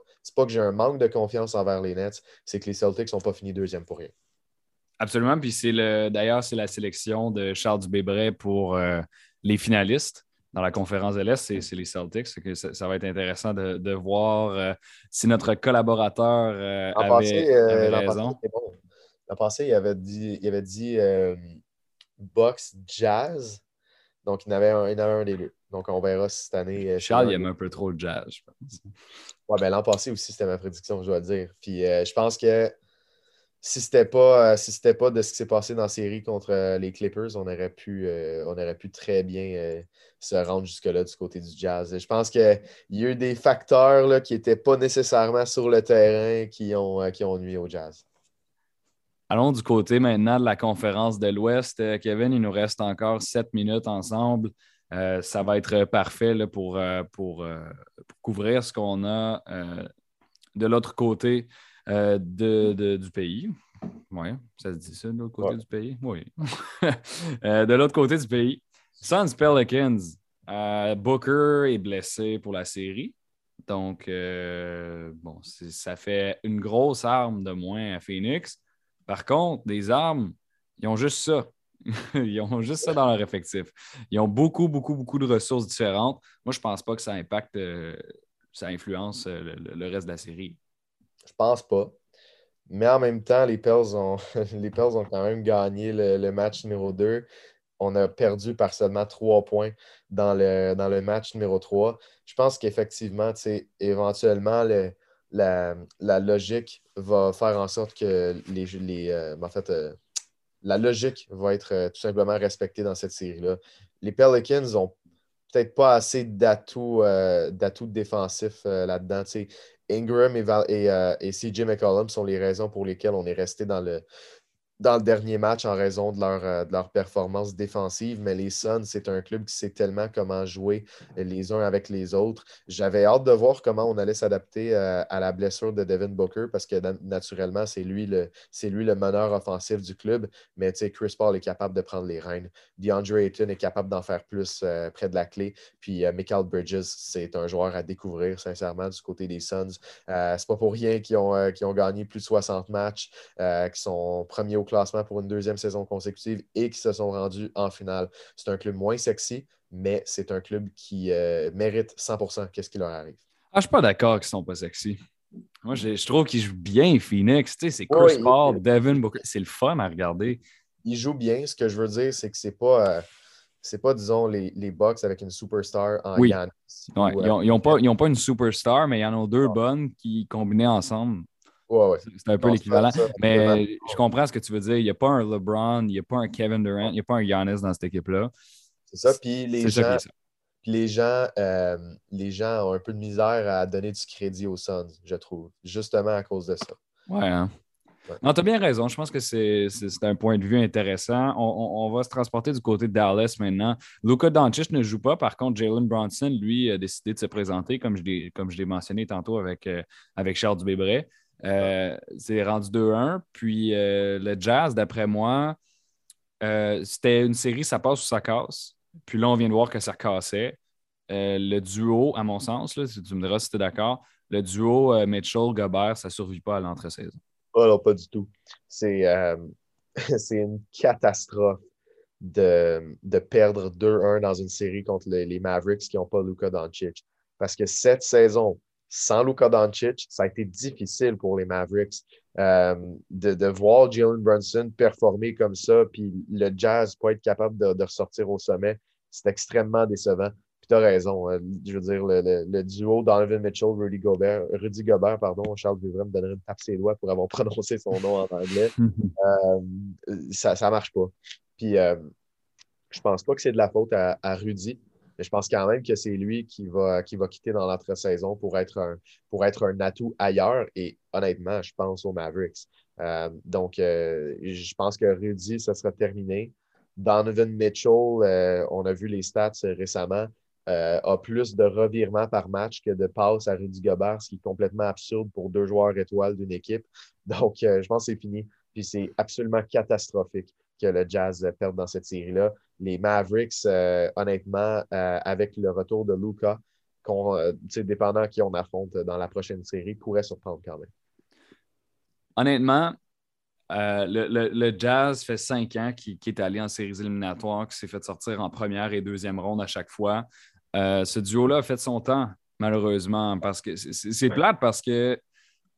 que j'ai un manque de confiance envers les Nets, c'est que les Celtics n'ont pas fini deuxième pour rien. Absolument. Puis c'est le d'ailleurs, c'est la sélection de Charles Dubébret pour euh, les finalistes dans la conférence de l'Est, c'est les Celtics. Que ça, va être intéressant de, voir si notre collaborateur avait, raison. L'an passé, il avait dit, il avait dit euh, box jazz. Donc, il en avait un, un des deux. Donc, on verra si cette année. Euh, Charles, il aime un peu trop le jazz, je pense. Ouais, ben l'an passé aussi, c'était ma prédiction, je dois dire. Puis, euh, je pense que si c'était pas, si pas de ce qui s'est passé dans la série contre les Clippers, on aurait pu, on aurait pu très bien se rendre jusque-là du côté du Jazz. Je pense qu'il y a eu des facteurs là, qui n'étaient pas nécessairement sur le terrain qui ont, qui ont nuit au Jazz. Allons du côté maintenant de la conférence de l'Ouest. Euh, Kevin, il nous reste encore sept minutes ensemble. Euh, ça va être parfait là, pour, euh, pour, couvrir ce qu'on a de l'autre côté de, du pays. Oui, ça se dit ça, de l'autre côté du pays? Oui. de l'autre côté du pays, Suns Pelicans. Booker est blessé pour la série. Donc, bon, ça fait une grosse arme de moins à Phoenix. Par contre, des armes, ils ont juste ça. ils ont juste ça dans leur effectif. Ils ont beaucoup, beaucoup, beaucoup de ressources différentes. Moi, je ne pense pas que ça impacte, euh, ça influence euh, le, reste de la série. Je pense pas. Mais en même temps, les Pels ont, les ont quand même gagné le, match numéro 2. On a perdu par seulement trois points dans le, dans le match numéro 3. Je pense qu'effectivement, éventuellement, le, la, logique va faire en sorte que les. les euh, en fait, euh, la logique va être euh, tout simplement respectée dans cette série-là. Les Pelicans ont peut-être pas assez d'atouts défensifs là-dedans. Ingram et, et CJ McCollum sont les raisons pour lesquelles on est resté dans le, dans le dernier match en raison de leur, euh, de leur performance défensive, mais les Suns, c'est un club qui sait tellement comment jouer les uns avec les autres. J'avais hâte de voir comment on allait s'adapter euh, à la blessure de Devin Booker parce que naturellement, c'est lui, le, lui le meneur offensif du club, mais Chris Paul est capable de prendre les rênes. DeAndre Ayton est capable d'en faire plus euh, près de la clé. Puis Michael Bridges, c'est un joueur à découvrir, sincèrement, du côté des Suns. c'est pas pour rien qu'ils ont, ont gagné plus de 60 matchs, qui sont premiers au classement pour une deuxième saison consécutive et qui se sont rendus en finale. C'est un club moins sexy, mais c'est un club qui euh, mérite 100% qu'est-ce qui leur arrive. Ah, je ne suis pas d'accord qu'ils ne sont pas sexy. Moi, je, trouve qu'ils jouent bien, Phoenix. Tu sais, c'est Chris Paul, Devin. C'est le fun à regarder. Ils jouent bien. Ce que je veux dire, c'est que c'est pas. Euh, c'est pas, disons, les, les Bucks avec une superstar en oui. Yannis. ils n'ont euh, pas, pas, une superstar, mais il y en a deux bonnes qui, combinées ensemble, c'est un peu l'équivalent. Mais je comprends ce que tu veux dire. Il n'y a pas un LeBron, il n'y a pas un Kevin Durant, il n'y a pas un Giannis dans cette équipe-là. C'est ça. Puis les gens, les, gens euh, les gens ont un peu de misère à donner du crédit aux Suns, je trouve, justement à cause de ça. Ouais. Hein. Non, tu as bien raison. Je pense que c'est un point de vue intéressant. On, va se transporter du côté de Dallas maintenant. Luka Doncic ne joue pas. Par contre, Jalen Bronson, lui, a décidé de se présenter, comme je l'ai mentionné tantôt avec, euh, avec Charles Dubébret. Euh, c'est rendu 2-1. Puis euh, le Jazz, d'après moi, euh, c'était une série, ça passe ou ça casse. Puis là, on vient de voir que ça cassait. le duo, à mon sens, là, tu me diras si tu es d'accord, le duo Mitchell-Gobert, ça ne survit pas à l'entre-saison. Oh non, pas du tout. C'est une catastrophe de, de perdre 2-1 dans une série contre les, Mavericks qui n'ont pas Luka Doncic. Parce que cette saison, sans Luka Doncic, ça a été difficile pour les Mavericks euh, de, voir Jalen Brunson performer comme ça, puis le Jazz pas être capable de, ressortir au sommet. C'est extrêmement décevant. Puis tu as raison. Hein. je veux dire, le, duo Donovan Mitchell, Rudy Gobert, Rudy Gobert, pardon, Charles Vivray me donnerait une tape ses doigts pour avoir prononcé son nom en anglais. Euh, ça ne marche pas. Puis euh, je pense pas que c'est de la faute à Rudy. Mais je pense quand même que c'est lui qui va, qui va quitter dans l'entre-saison pour être, un, pour être un atout ailleurs. Et honnêtement, je pense aux Mavericks. Euh, donc, euh, je pense que Rudy, ça sera terminé. Donovan Mitchell, euh, on a vu les stats récemment, a plus de revirements par match que de passes à Rudy Gobert, ce qui est complètement absurde pour deux joueurs étoiles d'une équipe. Donc, je pense que c'est fini. Puis c'est absolument catastrophique que le Jazz perde dans cette série-là. Les Mavericks, euh, honnêtement, euh, avec le retour de Luca, euh, dépendant qui on affronte dans la prochaine série, pourrait surprendre quand même. Honnêtement, le, Jazz fait cinq ans qu'il est allé en séries éliminatoires, qu'il s'est fait sortir en première et deuxième ronde à chaque fois. ce duo-là a fait son temps, malheureusement, parce que c'est plate parce que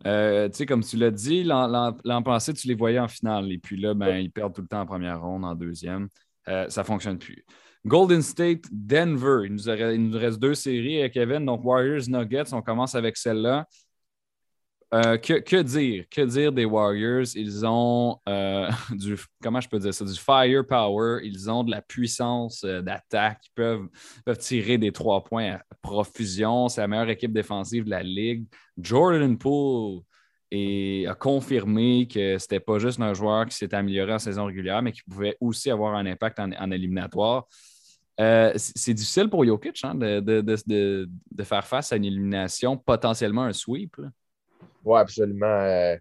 euh, comme tu l'as dit, l'an passé, tu les voyais en finale. Et puis là, ben, ils perdent tout le temps en première ronde, en deuxième. Euh, ça ne fonctionne plus. Golden State, Denver. Il nous, reste deux séries, Kevin. Donc, Warriors, Nuggets. On commence avec celle-là. Euh, que, dire? Que dire des Warriors? Ils ont euh, du, comment je peux dire ça? Du firepower, ils ont de la puissance d'attaque, ils peuvent, peuvent tirer des trois points à profusion. C'est la meilleure équipe défensive de la Ligue. Jordan Poole a confirmé que ce n'était pas juste un joueur qui s'est amélioré en saison régulière, mais qui pouvait aussi avoir un impact en, éliminatoire. c'est difficile pour Jokic hein, de, faire face à une élimination, potentiellement un sweep. Oui, absolument. Euh,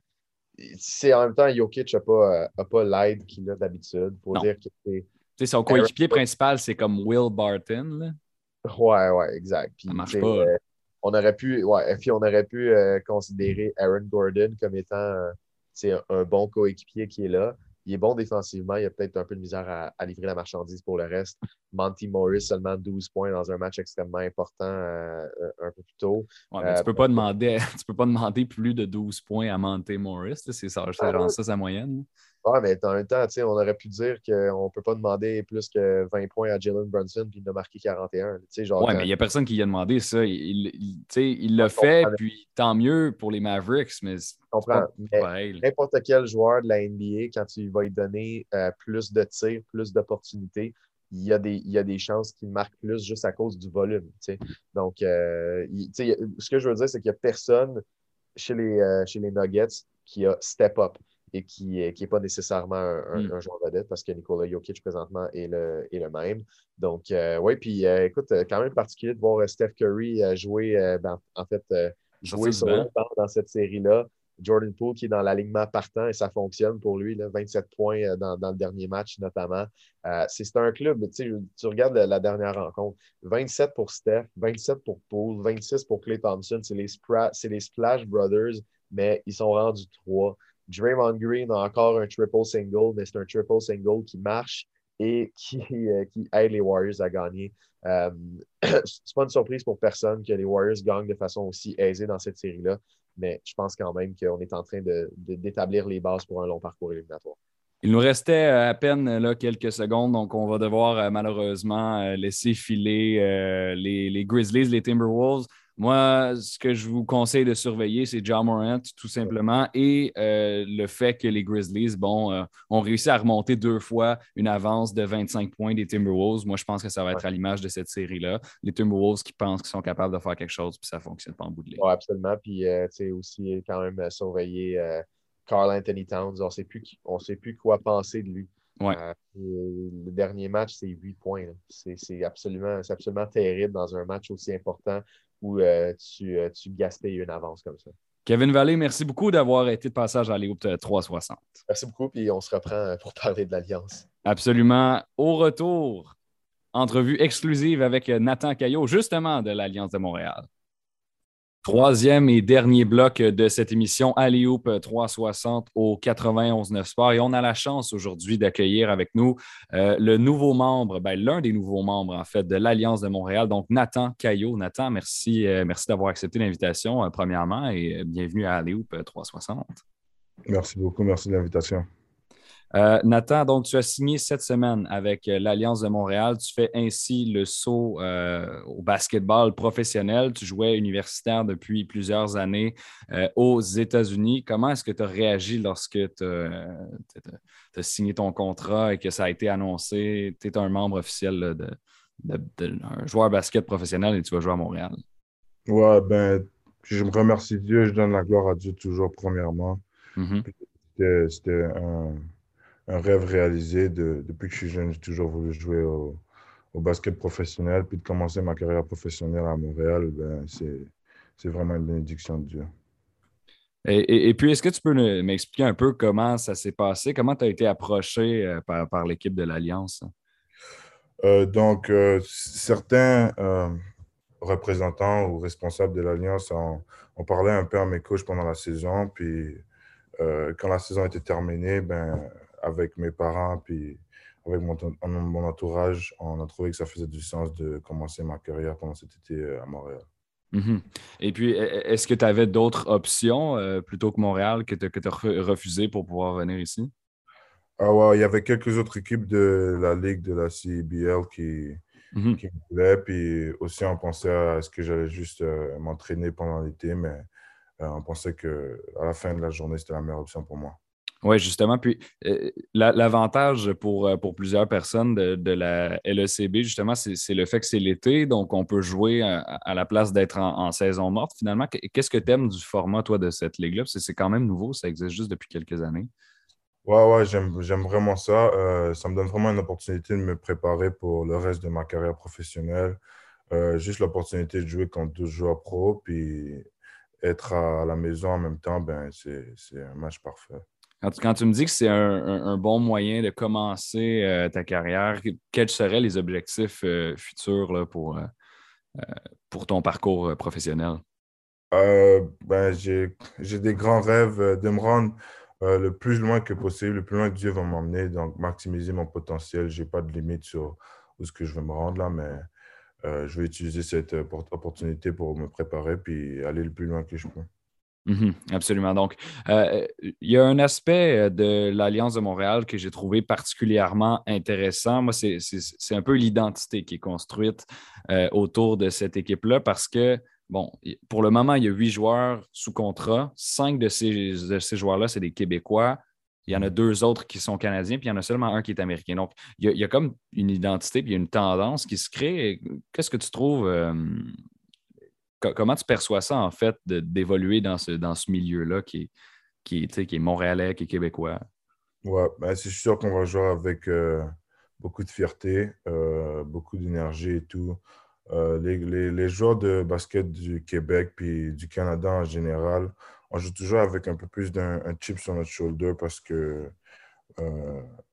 c'est en même temps, Jokic n'a pas, euh, pas l'aide qu'il a d'habitude. pour dire que c'est. son coéquipier principal, c'est comme Will Barton. Là. Ouais, ouais, exact. ça marche pas. Euh, on aurait pu, ouais, puis on aurait pu considérer Aaron Gordon comme étant un, un bon coéquipier qui est là. Il est bon défensivement. Il a peut-être un peu de misère à, livrer la marchandise pour le reste. Monty Morris, seulement 12 points dans un match extrêmement important euh, un peu plus tôt. Ouais, mais tu ne peux, pas demander, tu peux pas demander plus de 12 points à Monty Morris. C'est ça, ah ça sa moyenne. Oui, mais en même temps, on aurait pu dire qu'on ne peut pas demander plus que 20 points à Jalen Brunson puis il a marqué 41. Oui, mais il n'y a personne qui lui a demandé ça. Il l'a fait, puis tant mieux pour les Mavericks, mais comprends. N'importe quel joueur de la NBA, quand tu vas lui donner euh, plus de tirs, plus d'opportunités, il y, a des, il y a des chances qu'il marque plus juste à cause du volume. Donc, euh, ce que je veux dire, c'est qu'il n'y a personne chez les, euh, chez les Nuggets qui a step up et qui n'est qui pas nécessairement un, mm. un, joueur vedette parce que Nikola Jokic présentement est le, est le même. Donc, oui, puis écoute, quand même particulier de voir Steph Curry jouer, ben, en fait, jouer sur dans cette série-là. Jordan Poole qui est dans l'alignement partant et ça fonctionne pour lui, là, 27 points euh, dans, le dernier match notamment. Euh, c'est un club, tu regardes la, dernière rencontre, 27 pour Steph, 27 pour Poole, 26 pour Clay Thompson, c'est les, les Splash Brothers, mais ils sont rendus trois. Draymond Green a encore un triple single, mais c'est un triple single qui marche et qui, euh, aide les Warriors à gagner. Euh, c'est pas une surprise pour personne que les Warriors gagnent de façon aussi aisée dans cette série-là mais je pense quand même qu'on est en train d'établir de, les bases pour un long parcours éliminatoire. Il nous restait euh, à peine là, quelques secondes, donc on va devoir euh, malheureusement laisser filer les, Grizzlies, les Timberwolves. Moi, ce que je vous conseille de surveiller, c'est John Morant, tout simplement, et euh, le fait que les Grizzlies, bon, euh, ont réussi à remonter deux fois une avance de 25 points des Timberwolves. Moi, je pense que ça va être à l'image de cette série-là. Les Timberwolves qui pensent qu'ils sont capables de faire quelque chose, puis ça ne fonctionne pas en bout de ligne. Oui, absolument. Puis, euh, tu sais, aussi, quand même, surveiller Carl Anthony Towns. On ne sait plus quoi penser de lui. le dernier match, c'est 8 points. C'est absolument, absolument terrible dans un match aussi important où euh, tu, euh, tu, gaspilles une avance comme ça. Kevin Vallée, merci beaucoup d'avoir été de passage à Léopt 360. Merci beaucoup, puis on se reprend pour parler de l'Alliance. Absolument. Au retour, entrevue exclusive avec Nathan Caillot, justement de l'Alliance de Montréal. Troisième et dernier bloc de cette émission Alley-Hoop 360 au 91.9 Sport. Et on a la chance aujourd'hui d'accueillir avec nous euh, le nouveau membre, ben, l'un des nouveaux membres en fait de l'Alliance de Montréal, donc Nathan Caillot. Nathan, merci, euh, merci d'avoir accepté l'invitation euh, premièrement et bienvenue à Alley-Hoop 360. Merci beaucoup, merci de l'invitation. Euh, Nathan, donc tu as signé cette semaine avec euh, l'Alliance de Montréal. Tu fais ainsi le saut euh, au basketball professionnel. Tu jouais universitaire depuis plusieurs années aux États-Unis. Comment est-ce que tu as réagi lorsque tu as, signé ton contrat et que ça a été annoncé? Tu es un membre officiel de, un joueur basket professionnel et tu vas jouer à Montréal. Ouais, ben, je me remercie Dieu. Je donne la gloire à Dieu toujours, premièrement. Mm-hmm. C'était un un rêve réalisé. depuis que je suis jeune, j'ai toujours voulu jouer au, basket professionnel. Puis de commencer ma carrière professionnelle à Montréal, ben, c'est vraiment une bénédiction de Dieu. Et, puis, est-ce que tu peux m'expliquer un peu comment ça s'est passé? Comment tu as été approché euh, par, l'équipe de l'Alliance? Euh, donc, euh, certains représentants ou responsables de l'Alliance ont, ont, parlé un peu à mes coachs pendant la saison. Puis, quand la saison était terminée, ben, avec mes parents, puis avec mon, mon, entourage, on a trouvé que ça faisait du sens de commencer ma carrière pendant cet été euh, à Montréal. Mhm. Et puis, e, e, est-ce que tu avais d'autres options euh, plutôt que Montréal que tu as refusé pour pouvoir venir ici? Ah ouais, il y avait quelques autres équipes de la Ligue de la CBL qui, qui me voulaient. Puis aussi, on pensait à ce que j'allais juste euh, m'entraîner pendant l'été, mais on pensait qu'à la fin de la journée, c'était la meilleure option pour moi. Oui, justement. Puis euh, l'avantage pour, euh, pour plusieurs personnes de, la LECB, justement, c'est le fait que c'est l'été, donc on peut jouer à, la place d'être en, saison morte. Finalement, qu'est-ce que tu aimes du format, toi, de cette ligue-là? C'est quand même nouveau, ça existe juste depuis quelques années. Ouais, ouais, j'aime vraiment ça. Euh, ça me donne vraiment une opportunité de me préparer pour le reste de ma carrière professionnelle. juste l'opportunité de jouer contre 12 joueurs pro, puis être à la maison en même temps, ben, c'est un match parfait. Quand tu, me dis que c'est un, bon moyen de commencer euh, ta carrière, quels seraient les objectifs euh, futurs pour, euh, pour ton parcours professionnel? Ben, J'ai des grands rêves de me rendre le plus loin que possible, le plus loin que Dieu va m'emmener, donc maximiser mon potentiel. Je n'ai pas de limite sur où ce que je veux me rendre là, mais je vais utiliser cette opportunité pour me préparer puis aller le plus loin que je peux. Mhm, absolument. Donc, euh, il y a un aspect euh, de l'Alliance de Montréal que j'ai trouvé particulièrement intéressant. Moi, c'est un peu l'identité qui est construite euh, autour de cette équipe-là parce que, bon, pour le moment, il y a huit joueurs sous contrat. Cinq de ces, joueurs-là, c'est des Québécois. Il y en a deux autres qui sont canadiens, puis il y en a seulement un qui est américain. Donc, il y a, comme une identité, puis il y a une tendance qui se crée. Qu'est-ce que tu trouves comment tu perçois ça, en fait, d'évoluer dans ce, dans ce milieu-là qui est, qui, est montréalais, qui est québécois? Ouais, ben, c'est sûr qu'on va jouer avec euh, beaucoup de fierté, euh, beaucoup d'énergie et tout. Euh, les, les, joueurs de basket du Québec puis du Canada en général, on joue toujours avec un peu plus d'un chip sur notre shoulder parce que,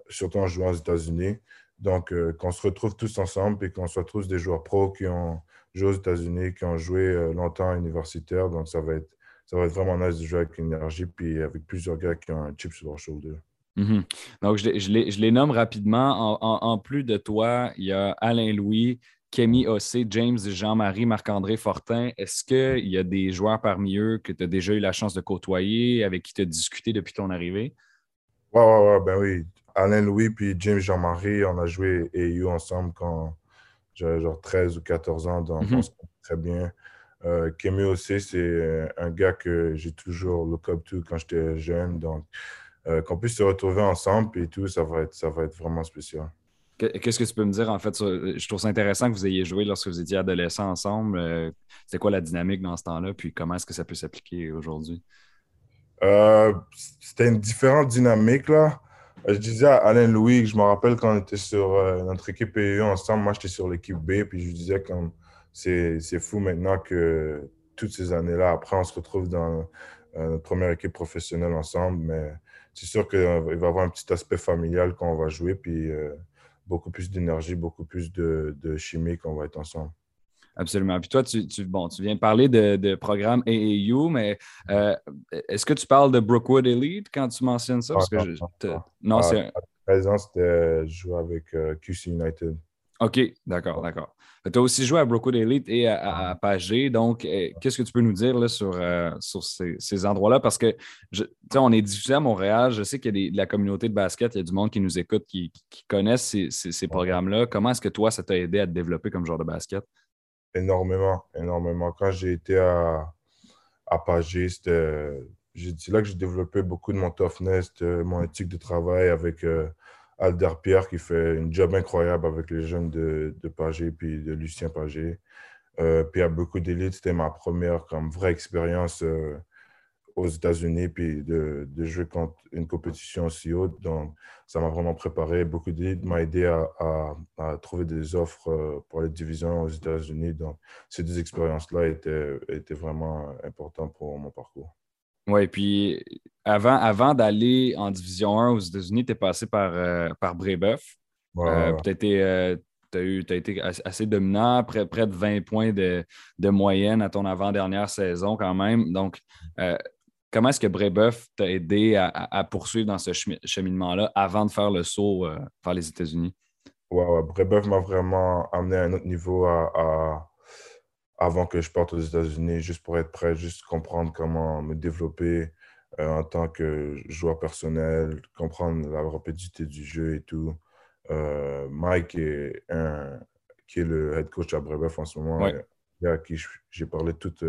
surtout en jouant aux États-Unis, donc qu'on se retrouve tous ensemble et qu'on soit tous des joueurs pros qui ont aux États-Unis, qui ont joué euh, longtemps universitaire. Donc, ça va être, ça va être vraiment nice de jouer avec énergie puis avec plusieurs gars qui ont un chip sur leur shoulder. Mhm. Donc, je, je, les, nomme rapidement. En, plus de toi, il y a Alain Louis, Kemi Ossé, James Jean-Marie, Marc-André Fortin. Est-ce qu'il y a des joueurs parmi eux que tu as déjà eu la chance de côtoyer, avec qui tu as discuté depuis ton arrivée? Oui, oui, oui, ben oui. Alain Louis puis James Jean-Marie, on a joué EU ensemble quand, j'avais genre 13 ou 14 ans, donc on se connaît très bien. Euh, Kemi aussi, c'est un gars que j'ai toujours look up to quand j'étais jeune. Donc, euh, qu'on puisse se retrouver ensemble et tout, ça va être, ça va être vraiment spécial. Qu'est-ce que tu peux me dire en fait? je trouve ça intéressant que vous ayez joué lorsque vous étiez adolescents ensemble. Euh, c'était quoi la dynamique dans ce temps-là? Puis comment est-ce que ça peut s'appliquer aujourd'hui? Euh, c'était une différente dynamique là. Euh, je disais à Alain Louis, je me rappelle quand on était sur euh, notre équipe PE ensemble, moi j'étais sur l'équipe B, puis je disais comme c'est fou maintenant que toutes ces années-là, après on se retrouve dans euh, notre première équipe professionnelle ensemble, mais c'est sûr qu'il va y avoir un petit aspect familial quand on va jouer, puis beaucoup plus d'énergie, beaucoup plus de, de chimie quand on va être ensemble. Absolument. Puis toi, tu, bon, tu viens de parler de, de programme AAU, mais euh, est-ce que tu parles de Brookwood Elite quand tu mentionnes ça? Parce que non, c'est. présent, c'était jouer avec euh, QC United. OK, d'accord, d'accord. Tu as aussi joué à Brookwood Elite et à, à, Donc, euh, qu'est-ce que tu peux nous dire là, sur, sur ces, endroits-là? Parce que, je, on est diffusé à Montréal. Je sais qu'il y a de la communauté de basket, il y a du monde qui nous écoute, qui, qui connaissent ces, ces programmes-là. Comment est-ce que toi, ça t'a aidé à te développer comme joueur de basket? Énormément, énormément. Quand j'ai été à, à Pagé, c'est là que j'ai développé beaucoup de mon toughness, mon éthique de travail avec euh, Alder Pierre qui fait une job incroyable avec les jeunes de, de Pagé puis de Lucien Pagé. Euh, puis à beaucoup d'élites, c'était ma première comme vraie expérience euh, aux États-Unis, puis de, de, jouer contre une compétition aussi haute. Donc, ça m'a vraiment préparé. Beaucoup d'aide m'a aidé à, à, trouver des offres euh, pour les divisions aux États-Unis. Donc, ces deux expériences-là étaient, étaient vraiment importantes pour mon parcours. Oui, puis avant, avant d'aller en Division 1 aux États-Unis, tu es passé par, euh, par Brébeuf. Euh, tu as, as, été assez dominant, près, près de 20 points de, de, moyenne à ton avant-dernière saison quand même. Donc, Comment est-ce que Brébeuf t'a aidé à, poursuivre dans ce cheminement-là avant de faire le saut euh, vers les États-Unis? Ouais, ouais. Brébeuf m'a vraiment amené à un autre niveau avant que je parte aux États-Unis, juste pour être prêt, juste comprendre comment me développer euh, en tant que joueur personnel, comprendre la rapidité du jeu et tout. Euh, Mike est qui est le head coach à Brébeuf en ce moment, à qui j'ai parlé toute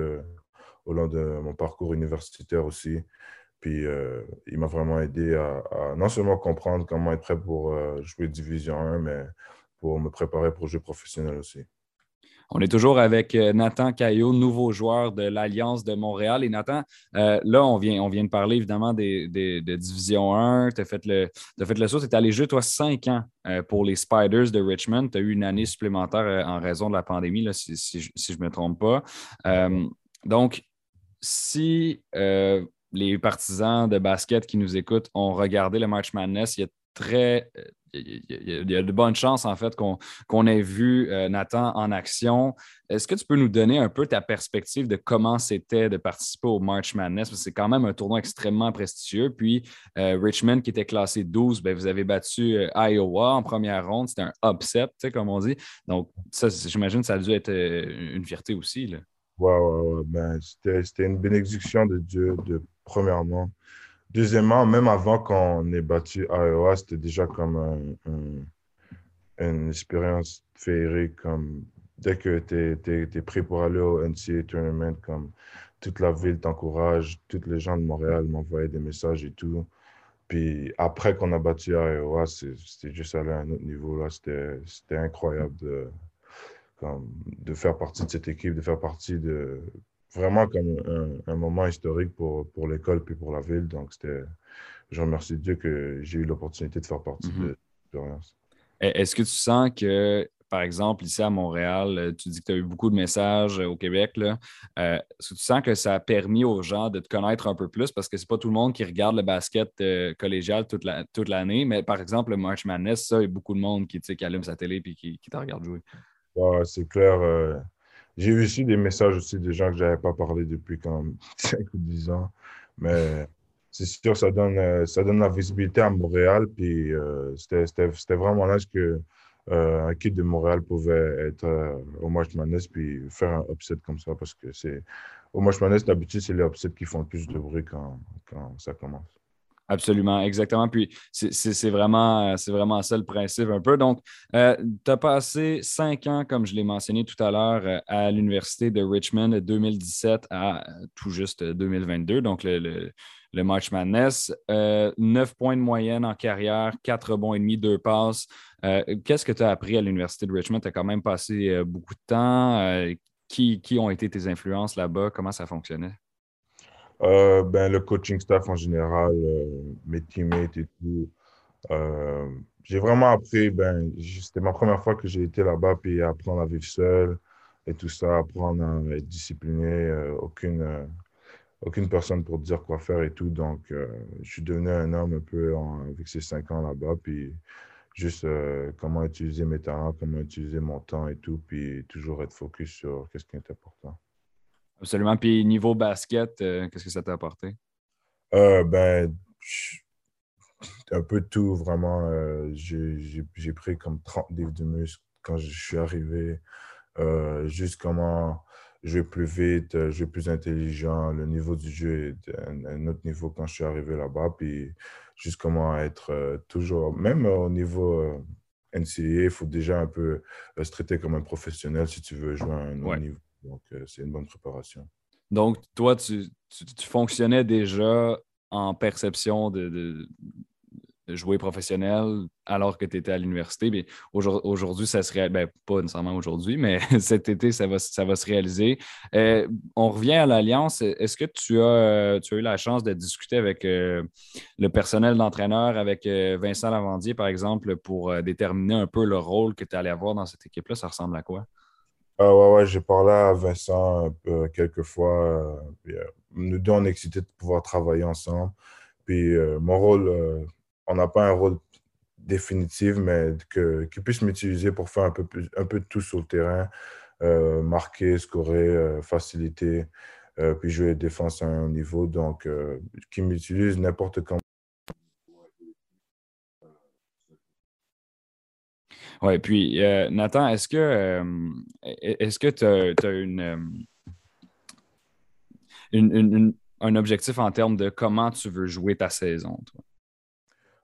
au long de mon parcours universitaire aussi. Puis il m'a vraiment aidé à, non seulement comprendre comment être prêt pour jouer Division 1, mais pour me préparer pour jouer professionnel aussi. On est toujours avec euh, Nathan Caillot, nouveau joueur de l'Alliance de Montréal. Et Nathan, euh, là, on vient, on vient de parler évidemment des, de Division 1. Tu as fait le, saut. Tu es allé jouer, toi, cinq ans euh, pour les Spiders de Richmond. Tu as eu une année supplémentaire en raison de la pandémie, là, si, je ne me trompe pas. donc, si les partisans de basket qui nous écoutent ont regardé le March Madness, il y a très il y, a de bonnes chances, en fait, qu'on ait vu euh, Nathan en action. Est-ce que tu peux nous donner un peu ta perspective de comment c'était de participer au March Madness? C'est quand même un tournoi extrêmement prestigieux. Puis euh, Richmond, qui était classé 12, ben, vous avez battu euh, Iowa en première ronde. C'était un upset, comme on dit. Donc, ça, j'imagine ça a dû être une fierté aussi. Ben, c'était une bénédiction de Dieu, de, premièrement. Deuxièmement, même avant qu'on ait battu Iowa, c'était déjà comme une expérience féerique. Comme, dès que tu es, prêt pour aller au NCAA Tournament, comme toute la ville t'encourage, tous les gens de Montréal m'envoyaient des messages et tout. Puis après qu'on a battu Iowa, c'était juste aller à un autre niveau. C'était incroyable comme, de faire partie de cette équipe, de faire partie de, vraiment comme un, moment historique pour, pour l'école puis pour la ville. Donc, c'était, je remercie Dieu que j'ai eu l'opportunité de faire partie de l'expérience. Est-ce que tu sens que, par exemple, ici à Montréal, euh, tu dis que tu as eu beaucoup de messages euh, au Québec. Là. Euh, est-ce que tu sens que ça a permis aux gens de te connaître un peu plus? Parce que c'est pas tout le monde qui regarde le basket collégial toute, la, toute l'année. Mais par exemple, le March Madness, ça, il y a beaucoup de monde qui, qui allume sa télé et qui, qui te regarde jouer. C'est clair. J'ai eu aussi des messages aussi de gens que je n'avais pas parlé depuis comme 5 ou 10 ans. Mais c'est sûr, ça donne, euh, ça donne la visibilité à Montréal. Puis euh, c'était vraiment là que euh, un kid de Montréal pouvait être au March Madness puis faire un upset comme ça. Parce que c'est au March Madness, d'habitude, c'est les upsets qui font le plus de bruit quand ça commence. Absolument, exactement. Puis c'est vraiment, vraiment ça le principe un peu. Donc, euh, tu as passé cinq ans, comme je l'ai mentionné tout à l'heure, euh, à l'Université de Richmond de 2017 à tout juste 2022, donc le, le, March Madness. Euh, neuf points de moyenne en carrière, quatre bons et demi, deux passes. Qu'est-ce que tu as appris à l'Université de Richmond? Tu as quand même passé beaucoup de temps. qui, qui ont été tes influences là-bas? Comment ça fonctionnait? Euh, ben, le coaching staff en général, euh, mes teammates et tout. Euh, j'ai vraiment appris, ben, c'était ma première fois que j'ai été là-bas, puis apprendre à vivre seul et tout ça, apprendre à être discipliné, aucune, aucune personne pour dire quoi faire et tout. Donc, je suis devenu un homme un peu avec ces cinq ans là-bas, puis juste comment utiliser mes talents, comment utiliser mon temps et tout, puis toujours être focus sur ce qui est important. Absolument. Puis niveau basket, euh, qu'est-ce que ça t'a apporté? Euh, ben, un peu tout, vraiment. Euh, j'ai pris comme 30 livres de muscle quand je suis arrivé. juste comment jouer plus vite, jouer plus intelligent. Le niveau du jeu est un, un autre niveau quand je suis arrivé là-bas. Puis juste comment être toujours, même au niveau NCAA, il faut déjà un peu se traiter comme un professionnel si tu veux jouer à un haut niveau. Donc, euh, c'est une bonne préparation. Donc, toi, tu, fonctionnais déjà en perception de, jouer professionnel alors que tu étais à l'université. Mais aujourd'hui, ça serait, ben, pas nécessairement aujourd'hui, mais cet été, ça va, se réaliser. Euh, on revient à l'Alliance. Est-ce que tu as, tu as eu la chance de discuter avec euh, le personnel d'entraîneur, avec Vincent Lavandier, par exemple, pour déterminer un peu le rôle que tu allais avoir dans cette équipe-là? Ça ressemble à quoi? Ah ouais, ouais, j'ai parlé à Vincent euh, quelques fois. Euh, euh, nous deux, on est excités de pouvoir travailler ensemble. Puis mon rôle, on n'a pas un rôle définitif, mais qu'il puisse m'utiliser pour faire un peu, plus, un peu de tout sur le terrain, marquer, scorer, faciliter, puis jouer défense à un niveau. Donc, qu'il m'utilise n'importe quand Oui, puis euh, Nathan, est-ce que euh, que tu as, une, un objectif en termes de comment tu veux jouer ta saison, toi?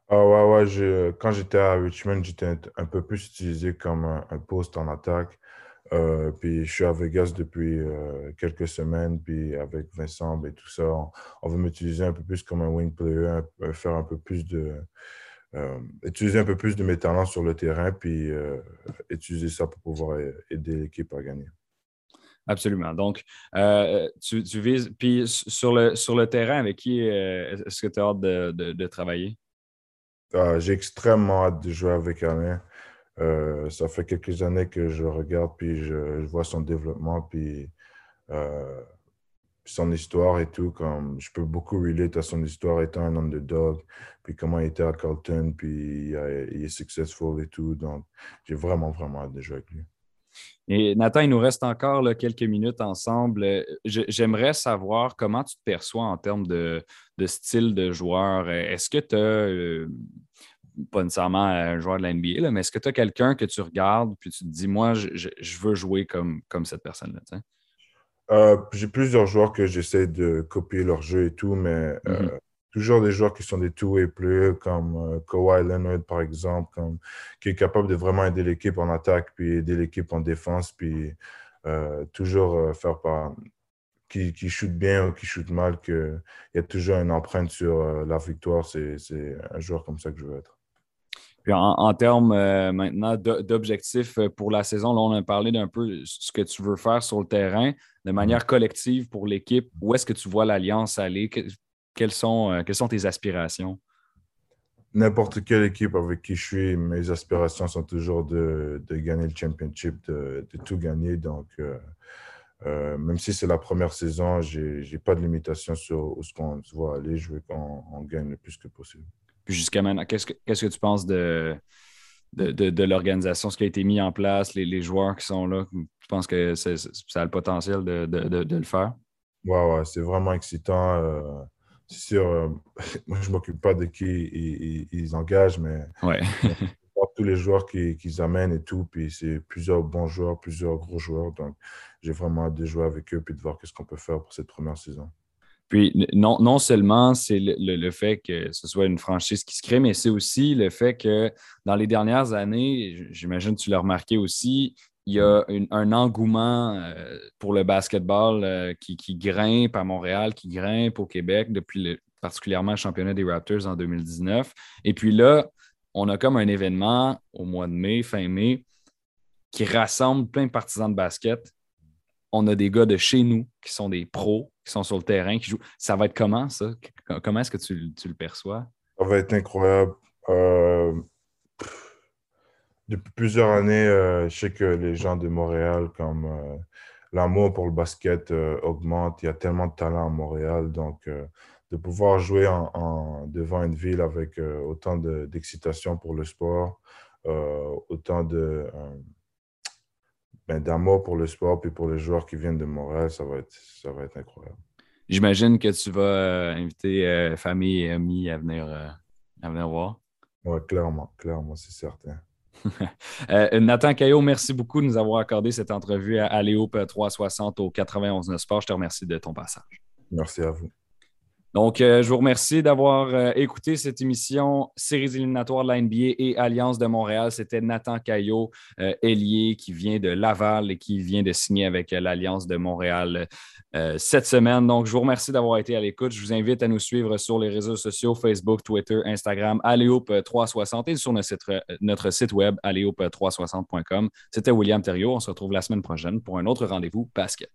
Ah ouais, ouais, quand j'étais à Richmond, j'étais un, peu plus utilisé comme un, poste en attaque. Euh, puis je suis à Vegas depuis quelques semaines, puis avec Vincent et tout ça, on, veut m'utiliser un peu plus comme un wing player, faire un peu plus de, utiliser un peu plus de mes talents sur le terrain, puis utiliser ça pour pouvoir aider l'équipe à gagner. Absolument. Donc, euh, tu, vises. Puis sur le, sur le terrain, avec qui euh, est-ce que tu as hâte de, travailler? Ah, j'ai extrêmement hâte de jouer avec Alain. Euh, ça fait quelques années que je regarde, puis je, vois son développement, puis son histoire et tout. Comme je peux beaucoup relate à son histoire étant un underdog, puis comment il était à Carlton, puis il, est successful et tout. Donc, j'ai vraiment, vraiment hâte de jouer avec lui. Et Nathan, il nous reste encore quelques minutes ensemble. Euh, j'aimerais savoir comment tu te perçois en termes de, style de joueur. Est-ce que tu as, euh, pas nécessairement un joueur de la NBA, mais est-ce que tu as quelqu'un que tu regardes puis tu te dis, moi, je, veux jouer comme, comme cette personne-là? Euh, j'ai plusieurs joueurs que j'essaie de copier leur jeu et tout, mais mm-hmm toujours des joueurs qui sont des tout et plus, comme euh, Kawhi Leonard, par exemple, comme, qui est capable de vraiment aider l'équipe en attaque, puis aider l'équipe en défense, puis euh, toujours euh, faire par. qui, qui shoot bien ou qui shoot mal, qu'il y a toujours une empreinte sur la victoire. C'est un joueur comme ça que je veux être. Puis en, termes maintenant d'objectifs pour la saison, là, on a parlé d'un peu ce que tu veux faire sur le terrain de manière mm-hmm. collective pour l'équipe. Où est-ce que tu vois l'Alliance aller? quelles sont, euh, quelles sont tes aspirations? N'importe quelle équipe avec qui je suis, mes aspirations sont toujours de, de gagner le championship, de, de tout gagner. Donc, euh, euh, même si c'est la première saison, je n'ai pas de limitation sur où ce qu'on va aller. Je veux qu'on gagne le plus que possible. Puis jusqu'à maintenant, qu'est-ce que, qu'est-ce que tu penses de, de, de, l'organisation, ce qui a été mis en place, les, les joueurs qui sont là? Tu penses que ça a le potentiel de, de le faire? Ouais, ouais, c'est vraiment excitant c'est sûr, euh, moi, je ne m'occupe pas de qui ils, engagent, mais ouais. tous les joueurs qu'ils amènent et tout. Puis c'est plusieurs bons joueurs, plusieurs gros joueurs. Donc, j'ai vraiment hâte de jouer avec eux puis de voir qu'est-ce qu'on peut faire pour cette première saison. Puis non, seulement c'est le, le, fait que ce soit une franchise qui se crée, mais c'est aussi le fait que dans les dernières années, j'imagine que tu l'as remarqué aussi, il y a un engouement euh, pour le basketball euh, qui, grimpe à Montréal, qui grimpe au Québec depuis particulièrement le championnat des Raptors en 2019. Et puis là, on a comme un événement au mois de mai, fin mai, qui rassemble plein de partisans de basket. On a des gars de chez nous qui sont des pros, qui sont sur le terrain, qui jouent. Ça va être comment, ça? Comment est-ce que tu, le perçois? Ça va être incroyable. Euh, depuis plusieurs années, euh, je sais que les gens de Montréal, comme euh, l'amour pour le basket euh, augmente. Il y a tellement de talent à Montréal. Donc, de pouvoir jouer devant une ville avec autant d'excitation pour le sport, autant de, ben, d'amour pour le sport, puis pour les joueurs qui viennent de Montréal, ça va être, ça va être incroyable. J'imagine que tu vas inviter famille et amis à venir, à venir voir. Oui, clairement, clairement, c'est certain. Euh, Nathan Caillot, merci beaucoup de nous avoir accordé cette entrevue à Léop 360 au 91 Sport. Je te remercie de ton passage. Merci à vous. Donc, euh, je vous remercie d'avoir euh, écouté cette émission Séries éliminatoires de la NBA et Alliance de Montréal. C'était Nathan Caillot, ailier, qui vient de Laval et qui vient de signer avec l'Alliance de Montréal cette semaine. Donc, je vous remercie d'avoir été à l'écoute. Je vous invite à nous suivre sur les réseaux sociaux Facebook, Twitter, Instagram, Aléoupe360 et sur notre site, web aléoupe360.com. C'était William Thériault. On se retrouve la semaine prochaine pour un autre rendez-vous basket.